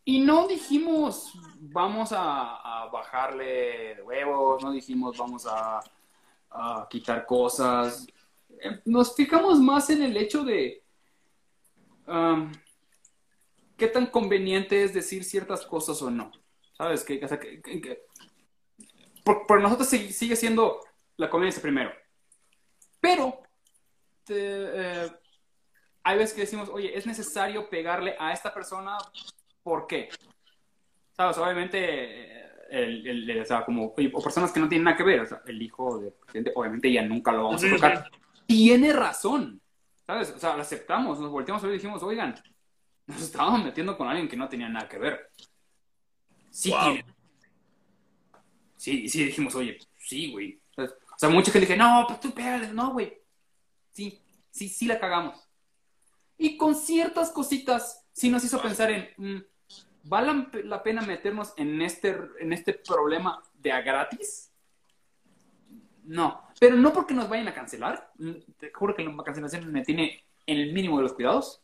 Y no dijimos vamos a, bajarle de huevos, no dijimos vamos a, quitar cosas. Eh, nos fijamos más en el hecho de um, qué tan conveniente es decir ciertas cosas o no. ¿Sabes? Que, por, nosotros sigue, siendo la conveniencia primero. Pero te, eh, hay veces que decimos, oye, es necesario pegarle a esta persona, ¿por qué? ¿Sabes? Obviamente, el, o sea, como, o personas que no tienen nada que ver, o sea, el hijo del presidente, obviamente ya nunca lo vamos a tocar. Tiene razón, ¿sabes? O sea, lo aceptamos, nos volteamos y dijimos, oigan, nos estábamos metiendo con alguien que no tenía nada que ver. Sí tiene. Sí, sí dijimos, oye, sí, güey. O sea, mucha gente dice, no, pues tú pégale, no, güey. Sí, sí, sí la cagamos. Y con ciertas cositas sí nos hizo pensar en, mm, ¿vale la pena meternos en este, en este problema de a gratis? No, pero no porque nos vayan a cancelar. Mm, te juro que la cancelación me tiene en el mínimo de los cuidados.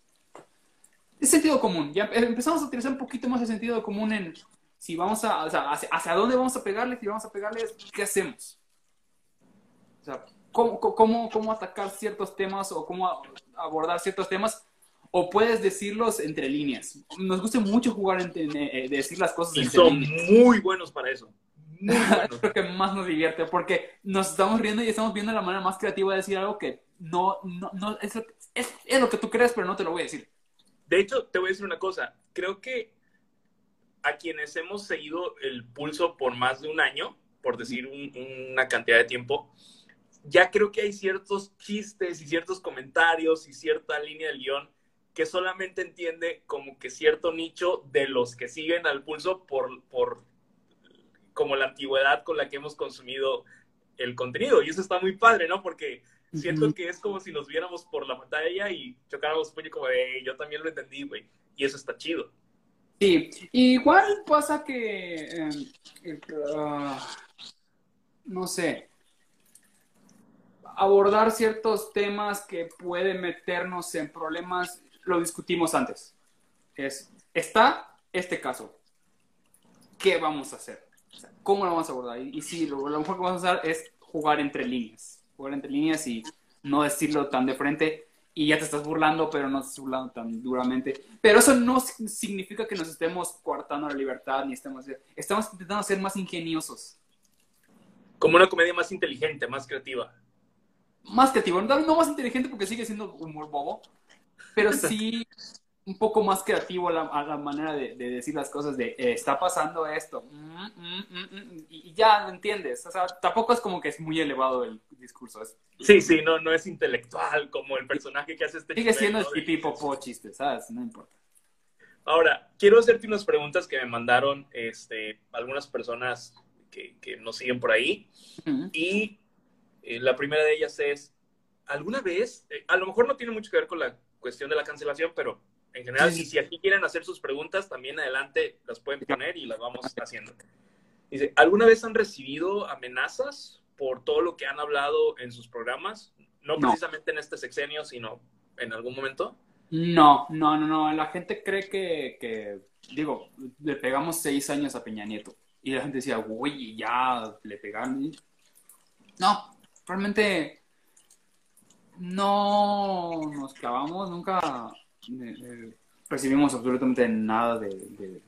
Es sentido común. Ya empezamos a utilizar un poquito más el sentido común en si vamos a, o sea, hacia, dónde vamos a pegarle, si vamos a pegarle, ¿qué hacemos? O sea, cómo, cómo, cómo atacar ciertos temas o cómo abordar ciertos temas, o puedes decirlos entre líneas. Nos gusta mucho jugar, en, eh, decir las cosas y son muy buenos para eso. es *laughs* lo que más nos divierte, porque nos estamos riendo y estamos viendo la manera más creativa de decir algo que no, no, no es, es, es, lo que tú crees, pero no te lo voy a decir. De hecho, te voy a decir una cosa. Creo que a quienes hemos seguido el pulso por más de un año, por decir una cantidad de tiempo, ya creo que hay ciertos chistes y ciertos comentarios y cierta línea del guion que solamente entiende como que cierto nicho de los que siguen al pulso por, por como la antigüedad con la que hemos consumido el contenido. Y eso está muy padre, ¿no? Porque siento que es como si nos viéramos por la pantalla y chocáramos puño como de, yo también lo entendí, güey. Y eso está chido. Sí, igual pasa que, eh, ah, no sé, abordar ciertos temas que pueden meternos en problemas, lo discutimos antes. Es, está este caso. ¿Qué vamos a hacer? ¿Cómo lo vamos a abordar? Y, sí, lo, mejor que vamos a hacer es jugar entre líneas. Jugar entre líneas y no decirlo tan de frente y ya te estás burlando, pero no te estás burlando tan duramente. Pero eso no significa que nos estemos coartando la libertad, ni estemos... Estamos intentando ser más ingeniosos. Como una comedia más inteligente, más creativa más creativo, no, más inteligente porque sigue siendo humor bobo, pero sí, *laughs* un poco más creativo a la, a la manera de, de, decir las cosas de eh, está pasando esto mm, mm, mm, y ya lo entiendes. O sea, tampoco es como que es muy elevado el discurso. Es, sí, sí, no, no es intelectual como el personaje que hace este Sigue siendo el popo chiste, ¿sabes? No importa. Ahora, quiero hacerte unas preguntas que me mandaron este, algunas personas que, que nos siguen por ahí. Uh -huh. Y eh, la primera de ellas es, ¿alguna vez, eh, a lo mejor no tiene mucho que ver con la cuestión de la cancelación, pero en general, sí. y si aquí quieren hacer sus preguntas, también adelante las pueden poner y las vamos haciendo. Dice, ¿alguna vez han recibido amenazas por todo lo que han hablado en sus programas? No, no. precisamente en este sexenio, sino en algún momento. No, no, no, no. La gente cree que, que, digo, le pegamos seis años a Peña Nieto. Y la gente decía, uy, ya le pegaron. No, realmente no nos clavamos, nunca eh, eh, recibimos absolutamente nada de,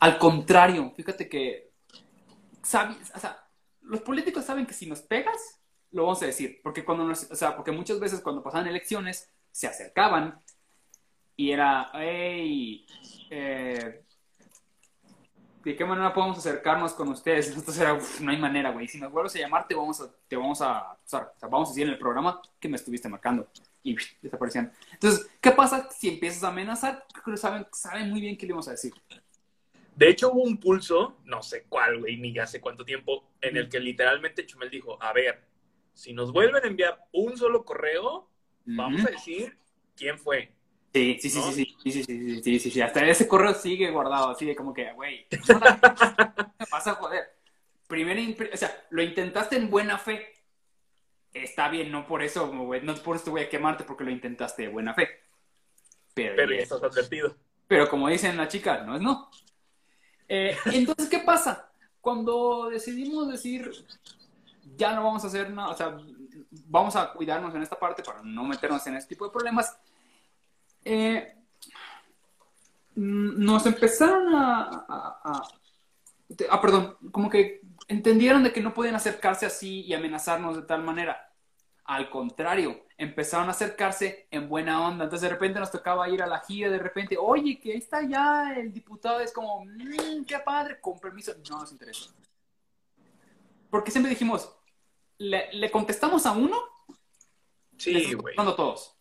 Al contrario, fíjate que, sabe, los políticos saben que si nos pegas, lo vamos a decir. Porque, cuando nos, o sea, porque muchas veces cuando pasaban elecciones, se acercaban y era, hey, eh, ¿de qué manera podemos acercarnos con ustedes? *laughs* Entonces era, no hay manera, güey. Si nos vuelves a llamar, te vamos a, te vamos a, vamos a decir en el programa que me estuviste marcando. Y desaparecían. Entonces, ¿qué pasa si empiezas a amenazar? Saben, saben muy bien qué le vamos a decir. De hecho, hubo un pulso, no sé cuál, güey, ni hace cuánto tiempo, en el que literalmente Chumel dijo, a ver, si nos vuelven a enviar un solo correo, vamos a decir quién fue. Sí, sí, sí, sí, sí, sí, sí, sí, sí, sí, hasta ese correo sigue guardado, así de como que, güey, *laughs* ¿qué pasa, joder? Primero, o sea, lo intentaste en buena fe, está bien, no por eso, güey, no por eso voy a quemarte porque lo intentaste de buena fe. Pero, pero ya estás advertido. Pero como dicen las chicas, no es no. Eh, entonces, ¿qué pasa? Cuando decidimos decir, ya no vamos a hacer nada, o sea, vamos a cuidarnos en esta parte para no meternos en este tipo de problemas, eh, nos empezaron a, a, a, a, perdón, como que entendieron de que no podían acercarse así y amenazarnos de tal manera. Al contrario, empezaron a acercarse en buena onda. Entonces de repente nos tocaba ir a la gira, de repente, oye, que ahí está ya el diputado, es como, mmm, qué padre, con permiso. No nos interesa. Porque siempre dijimos, le, le contestamos a uno, sí, güey. todos.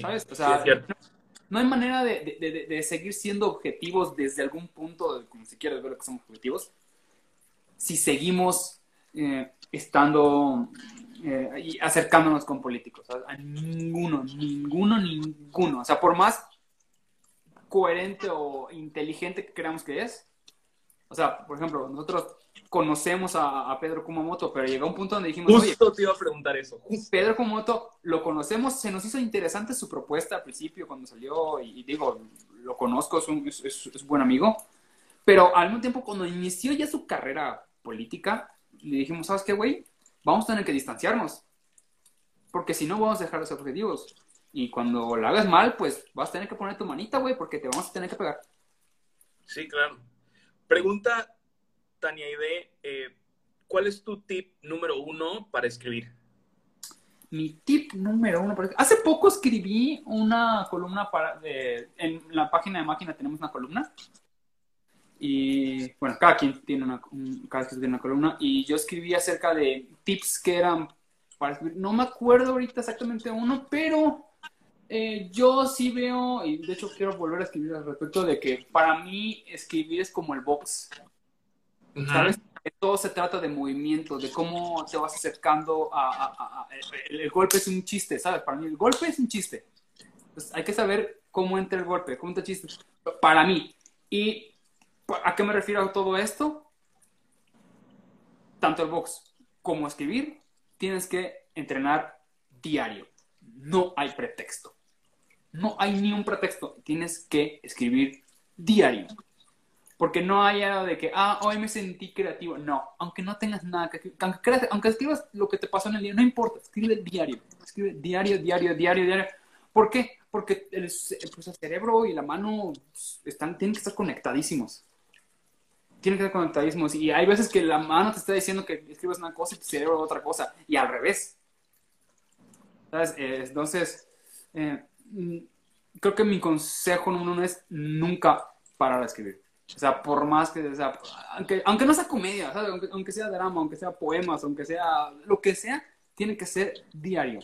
¿Sabes? O sea, sí, no, hay manera de, de, de, seguir siendo objetivos desde algún punto, como si quieres ver lo que somos objetivos, si seguimos eh, estando eh, y acercándonos con políticos. A ninguno, ninguno, ninguno. O sea, por más coherente o inteligente que creamos que es, o sea, por ejemplo, nosotros conocemos a, a, Pedro Kumamoto, pero llegó un punto donde dijimos, Justo te iba a preguntar eso. Justo. Pedro Kumamoto lo conocemos, se nos hizo interesante su propuesta al principio cuando salió, y, y digo, lo conozco, es un es, es, es buen amigo, pero al mismo tiempo cuando inició ya su carrera política, le dijimos, ¿sabes qué, güey? Vamos a tener que distanciarnos, porque si no vamos a dejar los objetivos. Y cuando lo hagas mal, pues vas a tener que poner tu manita, güey, porque te vamos a tener que pegar. Sí, claro. Pregunta Tania Ide, eh, ¿cuál es tu tip número uno para escribir? Mi tip número uno. Hace poco escribí una columna para, de, en la página de máquina tenemos una columna. Y bueno, cada quien tiene una, cada quien tiene una columna. Y yo escribí acerca de tips que eran para escribir. No me acuerdo ahorita exactamente uno, pero eh, yo sí veo, y de hecho quiero volver a escribir al respecto de que para mí escribir es como el box. ¿Sabes? Todo se trata de movimiento, de cómo te vas acercando a, el, golpe es un chiste, ¿sabes? Para mí el golpe es un chiste. Entonces, hay que saber cómo entra el golpe, cómo entra el chiste. Para mí. ¿Y a qué me refiero todo esto? Tanto el box como escribir, tienes que entrenar diario. No hay pretexto. No hay ni un pretexto. Tienes que escribir diario. Porque no hay algo de que, ah, hoy me sentí creativo. No, aunque no tengas nada que aunque, aunque escribas lo que te pasó en el día, no importa, escribe diario. Escribe diario, diario, diario, diario. ¿Por qué? Porque el, pues el cerebro y la mano están, tienen que estar conectadísimos. Tienen que estar conectadísimos. Y hay veces que la mano te está diciendo que escribes una cosa y tu cerebro otra cosa. Y al revés. Entonces, eh, creo que mi consejo número uno es nunca parar de escribir. O sea, por más que, o sea, aunque, aunque no sea comedia, ¿sabes? Aunque, aunque sea drama, aunque sea poemas, aunque sea lo que sea, tiene que ser diario.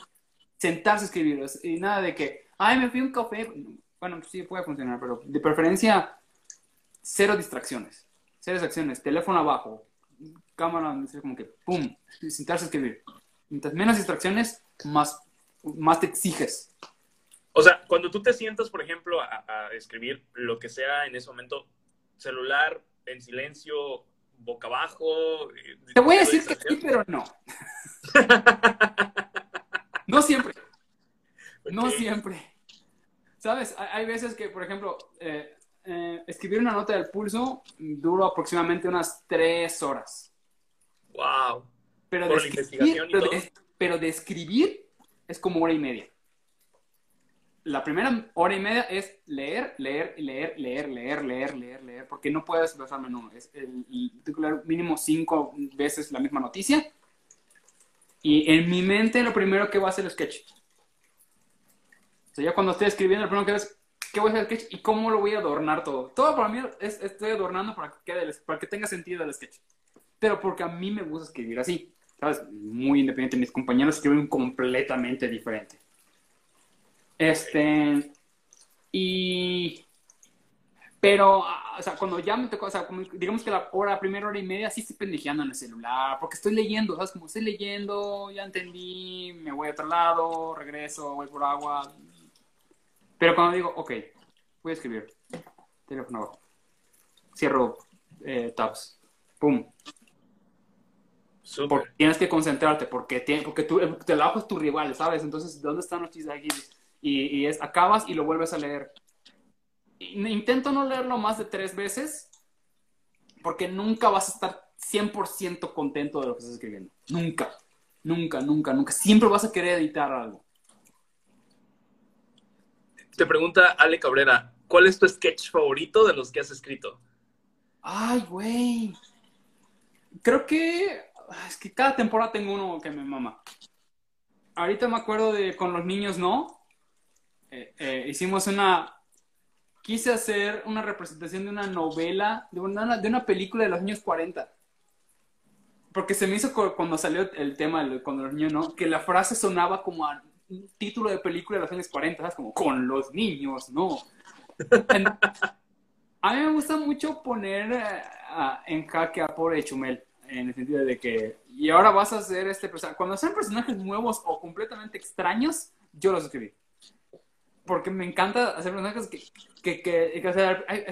Sentarse a escribir. Y nada de que, ay, me fui a un café. Bueno, sí puede funcionar, pero de preferencia, cero distracciones. Cero distracciones. Teléfono abajo. Cámara, como que, pum, sentarse a escribir. Mientras menos distracciones, más, más te exiges. O sea, cuando tú te sientas, por ejemplo, a, a escribir lo que sea en ese momento, celular en silencio, boca abajo. Eh, Te voy a decir que sí, pero no. no siempre. No siempre. ¿Sabes? Hay veces que, por ejemplo, eh, eh, escribir una nota del pulso duró aproximadamente unas tres horas. ¡Wow! Pero, de, escribir, pero de escribir es como hora y media la primera hora y media es leer, leer, leer, leer, leer, leer, leer, leer, porque no puedes basarme en. Es el, titular mínimo cinco veces la misma noticia. Y en mi mente lo primero que va a ser el sketch. O sea, ya cuando estoy escribiendo, lo primero que es, ¿qué voy a hacer el sketch y cómo lo voy a adornar todo? Todo para mí es, estoy adornando para que, quede, para que tenga sentido el sketch. Pero porque a mí me gusta escribir así. ¿Sabes? Muy independiente. Mis compañeros escriben completamente diferente. Este, y, pero, o sea, cuando ya me tocó, o sea, digamos que la hora, primera hora y media, sí estoy pendejeando en el celular, porque estoy leyendo, ¿sabes? Como estoy leyendo, ya entendí, me voy a otro lado, regreso, voy por agua. Pero cuando digo, ok, voy a escribir, teléfono abajo, cierro eh, tabs, pum. tienes que concentrarte, porque, porque tu, el trabajo es tu rival, ¿sabes? Entonces, ¿dónde están los chistes aquí? Y, es, acabas y lo vuelves a leer. Intento no leerlo más de tres veces porque nunca vas a estar 100% contento de lo que estás escribiendo. Nunca, nunca, nunca, nunca. Siempre vas a querer editar algo. Te pregunta Ale Cabrera, ¿cuál es tu sketch favorito de los que has escrito? Ay, güey. Creo que es que cada temporada tengo uno que me mama. Ahorita me acuerdo de con los niños, ¿no? Eh, eh, hicimos una, quise hacer una representación de una novela, de una, de una película de los años 40. Porque se me hizo cuando salió el tema, cuando los niños, ¿no? Que la frase sonaba como a un título de película de los años 40, ¿sabes? Como, con los niños, ¿no? a mí me gusta mucho poner eh, en jaque a pobre Chumel, en el sentido de que, y ahora vas a hacer este personaje. Cuando sean personajes nuevos o completamente extraños, yo los escribí porque me encanta hacer personajes que, que, que, o,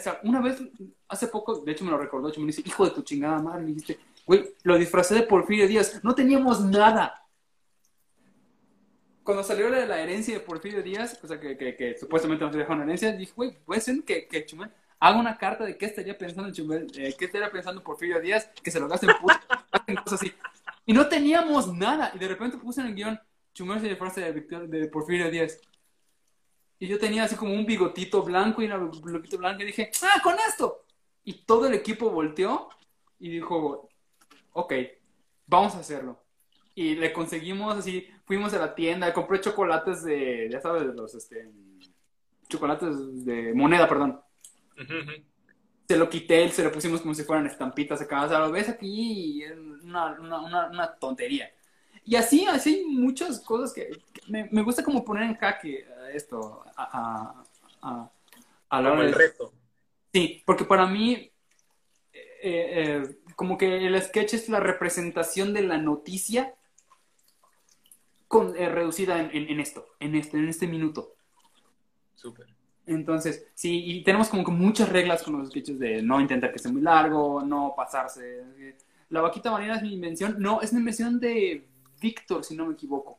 sea, una vez, hace poco, de hecho me lo recordó, me dice, hijo de tu chingada madre, me dijiste, güey, lo disfracé de Porfirio Díaz, no teníamos nada. Cuando salió la, la herencia de Porfirio Díaz, o sea, que, que, que supuestamente nos una herencia, dije, güey, puede ser que, que Chumel haga una carta de qué estaría pensando Chumel, eh, qué estaría pensando Porfirio Díaz, que se lo gaste *laughs* en cosas así. Y no teníamos nada, y de repente puse en el guion, Chumel se disfraza de, de Porfirio Díaz. Y yo tenía así como un bigotito blanco y un bigotito blanco y dije, ah, con esto. Y todo el equipo volteó y dijo, ok, vamos a hacerlo. Y le conseguimos así, fuimos a la tienda, compré chocolates de, ya sabes, de los, este, chocolates de moneda, perdón. Se lo quité, se lo pusimos como si fueran estampitas acá. O sea, lo ves aquí y es una, una, una tontería. Y así, así hay muchas cosas que, me, me, gusta como poner en jaque esto a, a, a, la hora el reto. Sí, porque para mí eh, eh, como que el sketch es la representación de la noticia con, eh, reducida en, en, esto, en este, en este minuto. Súper. Entonces, sí, y tenemos como que muchas reglas con los sketches de no intentar que sea muy largo, no pasarse. La vaquita marina es mi invención, no, es mi invención de Víctor, si no me equivoco.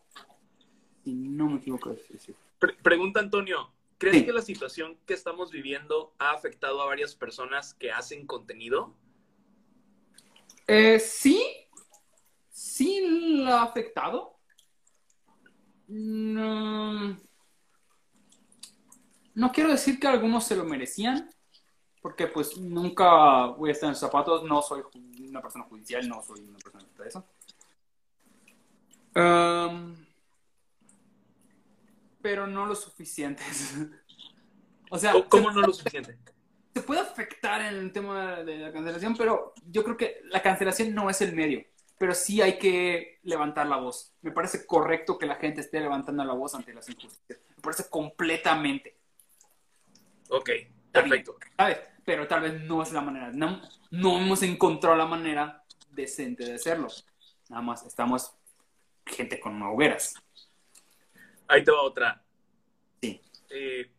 Si no me equivoco. pregunta Antonio, ¿crees que la situación que estamos viviendo ha afectado a varias personas que hacen contenido? Eh, sí, sí la ha afectado. No, no quiero decir que algunos se lo merecían, porque pues nunca voy a estar en sus zapatos, no soy una persona judicial, no soy una persona de eso pero no lo suficientes. *laughs* O sea, ¿Cómo no lo suficiente? Se puede afectar en el tema de la cancelación, pero yo creo que la cancelación no es el medio. Pero sí hay que levantar la voz. Me parece correcto que la gente esté levantando la voz ante las injusticias. Me parece completamente. Ok, perfecto. ¿Sabes? Pero tal vez no es la manera. No, no hemos encontrado la manera decente de hacerlo. Nada más estamos gente con hogueras. Ahí te va otra. Sí. Eh,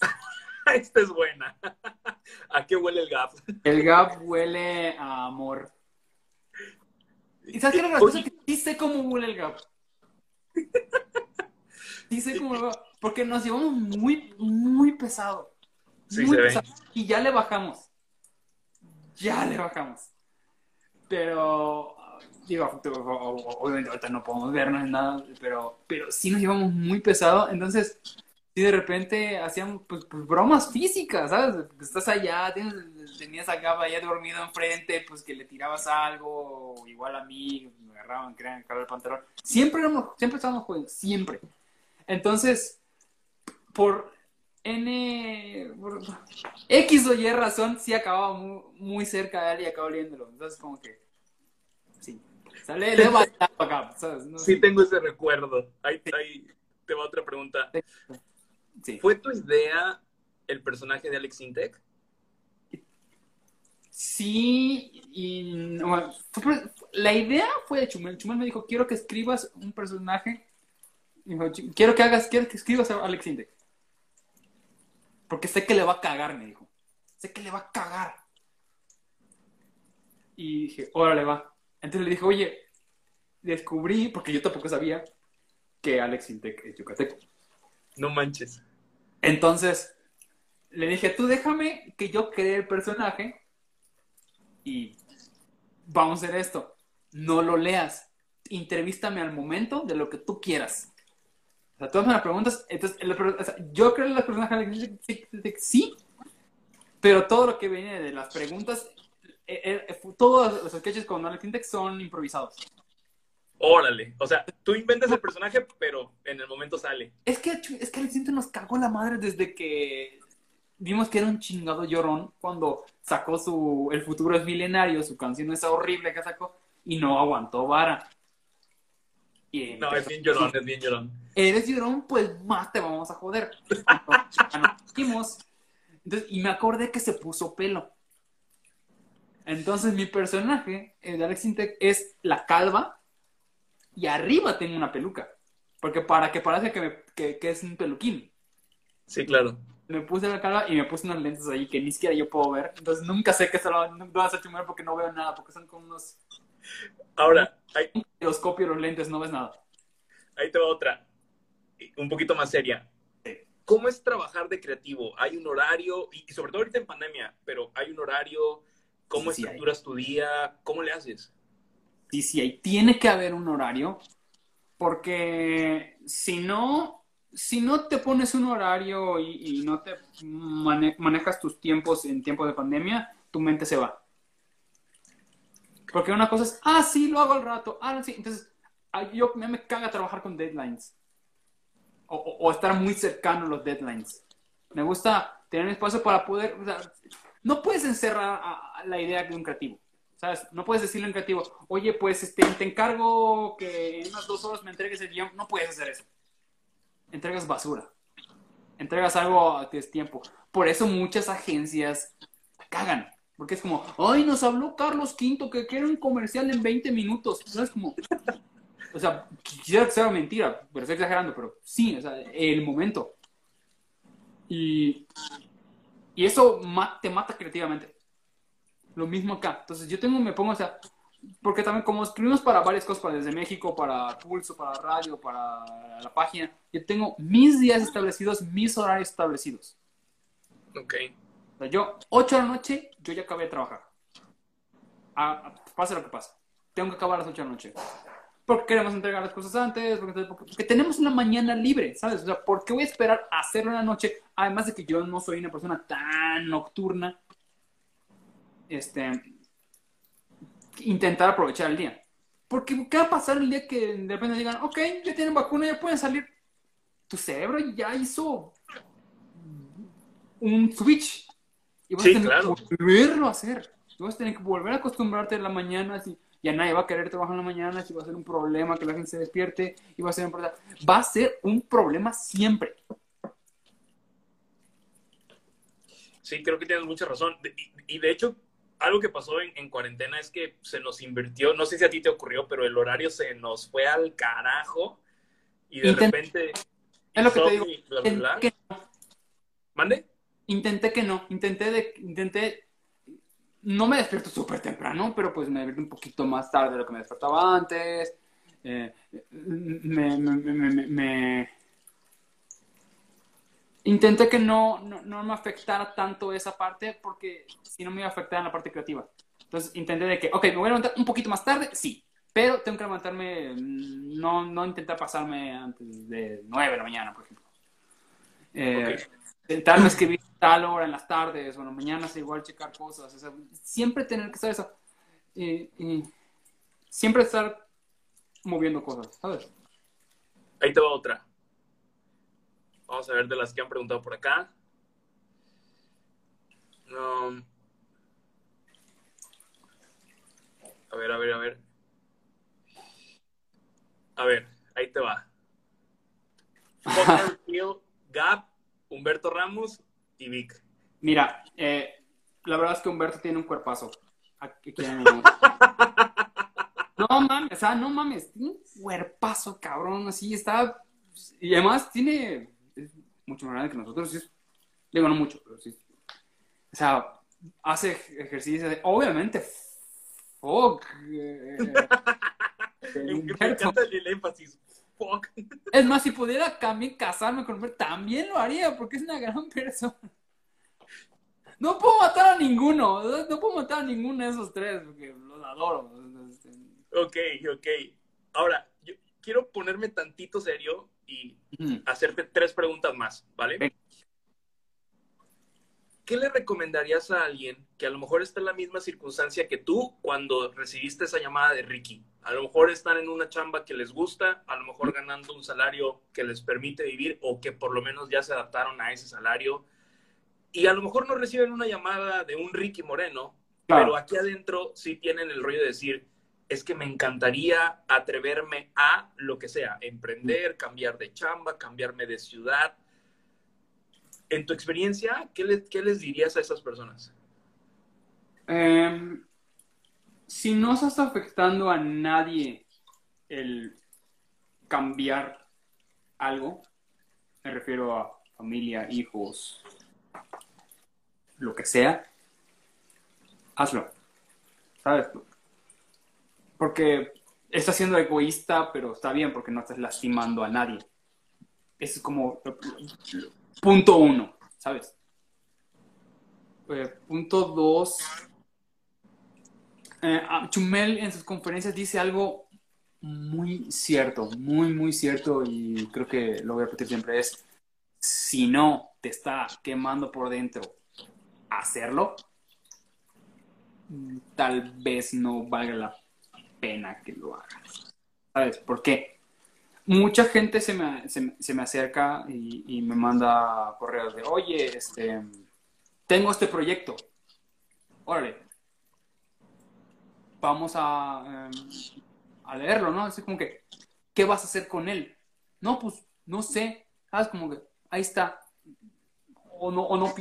*laughs* esta es buena. *laughs* ¿A qué huele el Gap? El Gap huele a amor. ¿Y sabes qué es la cosa? Que sí sé cómo huele el Gap. Sí sé cómo Porque nos llevamos muy, muy pesado. Sí, muy ve. pesado. Y ya le bajamos. Ya le bajamos. Pero, obviamente ahorita no podemos vernos en nada, pero, pero sí nos llevamos muy pesado. Entonces, sí de repente hacían pues, pues, bromas físicas, ¿sabes? Estás allá, tienes, tenías a Gab allá dormido enfrente, pues que le tirabas algo, o igual a mí, me agarraban, querían agarrar el pantalón. Siempre, éramos, siempre estábamos jugando, siempre. Entonces, por N, por X o Y razón, sí acababa muy, muy cerca de él y acabó oliéndolo. Entonces, como que. Sale, le acá, ¿sabes? No, Sí, tengo ese recuerdo. Ahí, ahí te va otra pregunta. sí. ¿Fue tu idea el personaje de Alex Intec? Sí, y fue la idea fue de Chumel. Chumel me dijo, quiero que escribas un personaje. Dijo, "Ch- quiero que hagas, quiero que escribas a Alex Intec. Porque sé que le va a cagar, me dijo. Sé que le va a cagar. Y dije, órale, va. Entonces le dije, oye, descubrí, porque yo tampoco sabía, que Alex Intec es yucateco. No manches. Entonces, le dije, tú déjame que yo cree el personaje y vamos a hacer esto. No lo leas. Entrevístame al momento de lo que tú quieras. O sea, me las preguntas. Entonces, el- o sea, yo creo en los personajes sí, pero todo lo que viene de las preguntas, eh, eh, todos los sketches con Alex Intec son improvisados. Órale. O sea, tú inventas el personaje, pero en el momento sale. Es que, es que Alex Intec nos cagó la madre desde que vimos que era un chingado llorón cuando sacó su El futuro es milenario, su canción esa horrible que sacó, y no aguantó vara. Y No, es bien llorón, es bien llorón. Eres llorón, pues más te vamos a joder. Entonces, y me acordé que se puso pelo. Entonces mi personaje, el de Alex Intec, es la calva y arriba tengo una peluca. Porque para que parezca que, me- que- que es un peluquín. Sí, claro. Me puse la calva y me puse unas lentes ahí que ni siquiera yo puedo ver. Entonces nunca sé qué se lo no vas a chumar porque no veo nada. Porque son como unos Ahora, ahí, telescopios los lentes, no ves nada. ahí te va otra. Un poquito más seria. ¿Cómo es trabajar de creativo? ¿Hay un horario? Y sobre todo ahorita en pandemia, pero ¿hay un horario? ¿Cómo Sí, sí estructuras tu día? ¿Cómo le haces? Sí, sí, ahí tiene que haber un horario, porque si no, si no te pones un horario y, y no te mane- manejas tus tiempos en tiempos de pandemia, tu mente se va. Porque una cosa es, ah, sí, lo hago al rato, ah, sí, entonces, yo me, me caga trabajar con deadlines. O, o- o estar muy cercano a los deadlines. Me gusta tener espacio para poder, o sea, no puedes encerrar la idea de un creativo. ¿Sabes? No puedes decirle a un creativo, oye, pues este, te encargo que en unas dos horas me entregues el guion. No puedes hacer eso. Entregas basura. Entregas algo a es tiempo. Por eso muchas agencias cagan. Porque es como, ay, nos habló Carlos Quinto que quiere un comercial en 20 minutos. ¿Sabes? Como, o sea, quisiera que sea mentira, pero estoy exagerando, pero sí, o sea, el momento. Y, y eso te mata creativamente. Lo mismo acá. Entonces yo tengo, me pongo, o sea, porque también como escribimos para varias cosas, para desde México, para Pulso, para radio, para la página, yo tengo mis días establecidos, mis horarios establecidos. Ok. O sea, yo, 8 de la noche, yo ya acabé de trabajar. A- a- pase lo que pase. Tengo que acabar a las 8 de la noche. Porque queremos entregar las cosas antes, porque, porque tenemos una mañana libre, ¿sabes? O sea, ¿por qué voy a esperar a hacerlo en la noche? Además de que yo no soy una persona tan nocturna. Este. Intentar aprovechar el día. Porque, ¿qué va a pasar el día que de repente digan, ok, ya tienen vacuna, ya pueden salir? Tu cerebro ya hizo un switch. Y vas Sí, a tener claro. que volverlo a hacer. Tú vas a tener que volver a acostumbrarte en la mañana. Si ya nadie va a querer trabajar en la mañana, si va a ser un problema que la gente se despierte, y va a ser un problema. Va a ser un problema siempre. Sí, creo que tienes mucha razón. Y, y de hecho, algo que pasó en, en cuarentena es que se nos invirtió, no sé si a ti te ocurrió, pero el horario se nos fue al carajo y de repente... Es lo que te digo. bla, bla, bla. Que no. ¿Mande? Intenté que no. Intenté de, intenté. No me despierto súper temprano, pero pues me despierto un poquito más tarde de lo que me despertaba antes. Eh, me, me, me, me- me- Intenté que no, no, no me afectara tanto esa parte porque si no me iba a afectar en la parte creativa. Entonces intenté de que, ok, me voy a levantar un poquito más tarde, sí, pero tengo que levantarme, no, no intentar pasarme antes de 9 de la mañana, por ejemplo. Eh, Ok. Intentarme escribir tal hora en las tardes o en las mañanas, igual checar cosas. o sea, siempre tener que estar eso. Y, y siempre estar moviendo cosas, ¿sabes? Ahí te va otra. Vamos a ver de las que han preguntado por acá. Um, a ver, a ver, a ver. A ver, ahí te va. *laughs* Gap, Humberto Ramos y Vic. Mira, eh, la verdad es que Humberto tiene un cuerpazo. Aquí- aquí *laughs* No mames, o sea, no mames, tiene un cuerpazo, cabrón, así está. Y además tiene. Es mucho más grande que nosotros. es- digo, no mucho, pero sí. O sea, hace ej- ejercicio. de- obviamente, fuck. eh, *laughs* me el énfasis. Fuck. Es más, si pudiera también casarme con Humberto, también lo haría, porque es una gran persona. No puedo matar a ninguno, no puedo matar a ninguno de esos tres, porque los adoro. Ok, ok. Ahora, yo quiero ponerme tantito serio y hacerte tres preguntas más, ¿vale? ¿Qué le recomendarías a alguien que a lo mejor está en la misma circunstancia que tú cuando recibiste esa llamada de Ricky? A lo mejor están en una chamba que les gusta, a lo mejor ganando un salario que les permite vivir o que por lo menos ya se adaptaron a ese salario. Y a lo mejor no reciben una llamada de un Ricky Moreno, Claro. pero aquí adentro sí tienen el rollo de decir, es que me encantaría atreverme a lo que sea, emprender, cambiar de chamba, cambiarme de ciudad. En tu experiencia, ¿qué, le- qué les dirías a esas personas? Em, si no estás afectando a nadie el cambiar algo, me refiero a familia, hijos, lo que sea, hazlo. ¿Sabes? Porque estás siendo egoísta, pero está bien porque no estás lastimando a nadie. Eso es como punto uno, ¿sabes? Eh, punto dos. Eh, ah, Chumel en sus conferencias dice algo muy cierto, muy, muy cierto y creo que lo voy a repetir siempre es, si no te está quemando por dentro hacerlo, mm, tal vez no valga la pena que lo hagas. ¿Sabes por qué? Mucha gente se me, se, me- acerca y, y me manda correos de, oye, este, tengo este proyecto, órale, vamos a, em, a leerlo, ¿no? Así como que, ¿qué vas a hacer con él? No, pues, no sé, ¿sabes? Como que, ahí está. O no, o no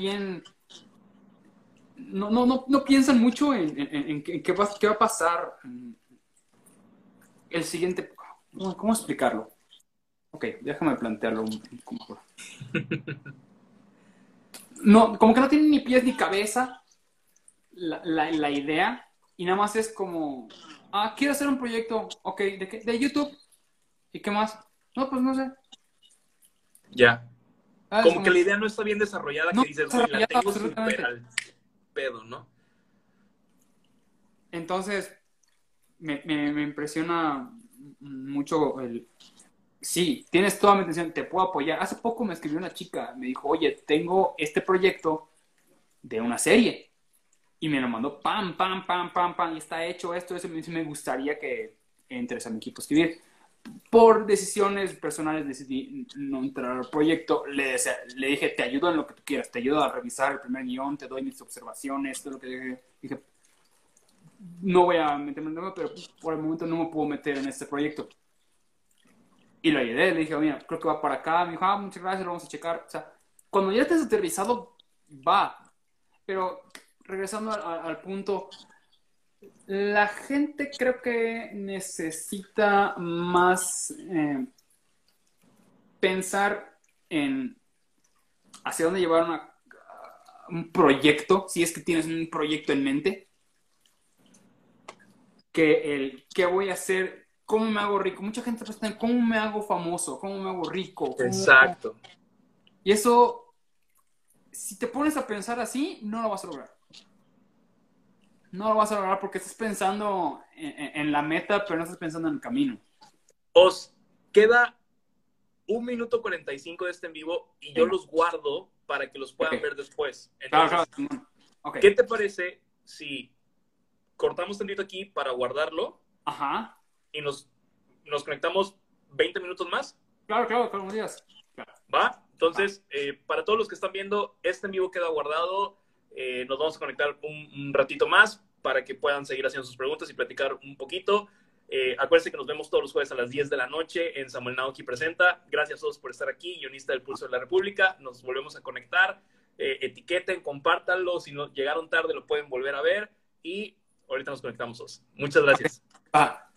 no, no, no, no piensan mucho en, qué, va, qué va a pasar el siguiente, ¿cómo, explicarlo? Ok, déjame plantearlo un poco. *laughs* No, como que no tiene ni pies ni cabeza la, la idea y nada más es como, ah, quiero hacer un proyecto, ok, ¿de qué? De YouTube. ¿Y qué más? No, pues no sé. Ya. Ah, Como que la idea no está bien desarrollada, No que dices, güey, la tengo súper al pedo, ¿no? Entonces, me, me- me impresiona mucho el... Sí, tienes toda mi atención, te puedo apoyar. Hace poco me escribió una chica, me dijo, oye, tengo este proyecto de una serie. Y me lo mandó, pam, pam, pam, pam, pam, y está hecho esto, eso, me gustaría que entres a mi equipo escribir. por decisiones personales decidí no entrar al proyecto. Le, le dije, te ayudo en lo que tú quieras, te ayudo a revisar el primer guion, te doy mis observaciones, todo lo que dije. dije no voy a meterme en tema, pero por el momento no me puedo meter en este proyecto. Y lo ayudé, le dije, mira, creo que va para acá. Me dijo, ah, muchas gracias, lo vamos a checar. O sea, cuando ya estés aterrizado, va. Pero regresando al punto, la gente creo que necesita más eh, pensar en hacia dónde llevar un proyecto, si es que tienes un proyecto en mente, que el qué voy a hacer, cómo me hago rico. Mucha gente en cómo me hago famoso, cómo me hago rico. Exacto. Y eso, si te pones a pensar así, no lo vas a lograr no lo vas a lograr porque estás pensando en, la meta, pero no estás pensando en el camino. Os queda un minuto 45 de este en vivo y yo los guardo para que los puedan ver después. Entonces, ¿qué te parece si cortamos tantito aquí para guardarlo? Ajá. Y nos, nos conectamos 20 minutos más. Claro, claro, como días. ¿Va? Entonces, eh, para todos los que están viendo, este en vivo queda guardado eh, nos vamos a conectar un, ratito más para que puedan seguir haciendo sus preguntas y platicar un poquito. Eh, acuérdense que nos vemos todos los jueves a las 10 de la noche en Samuel Naoki Presenta. Gracias a todos por estar aquí, guionista del Pulso de la República. Nos volvemos a conectar. Eh, etiqueten, compártanlo. Si no llegaron tarde, lo pueden volver a ver. Y ahorita nos conectamos todos. Muchas gracias. Ah.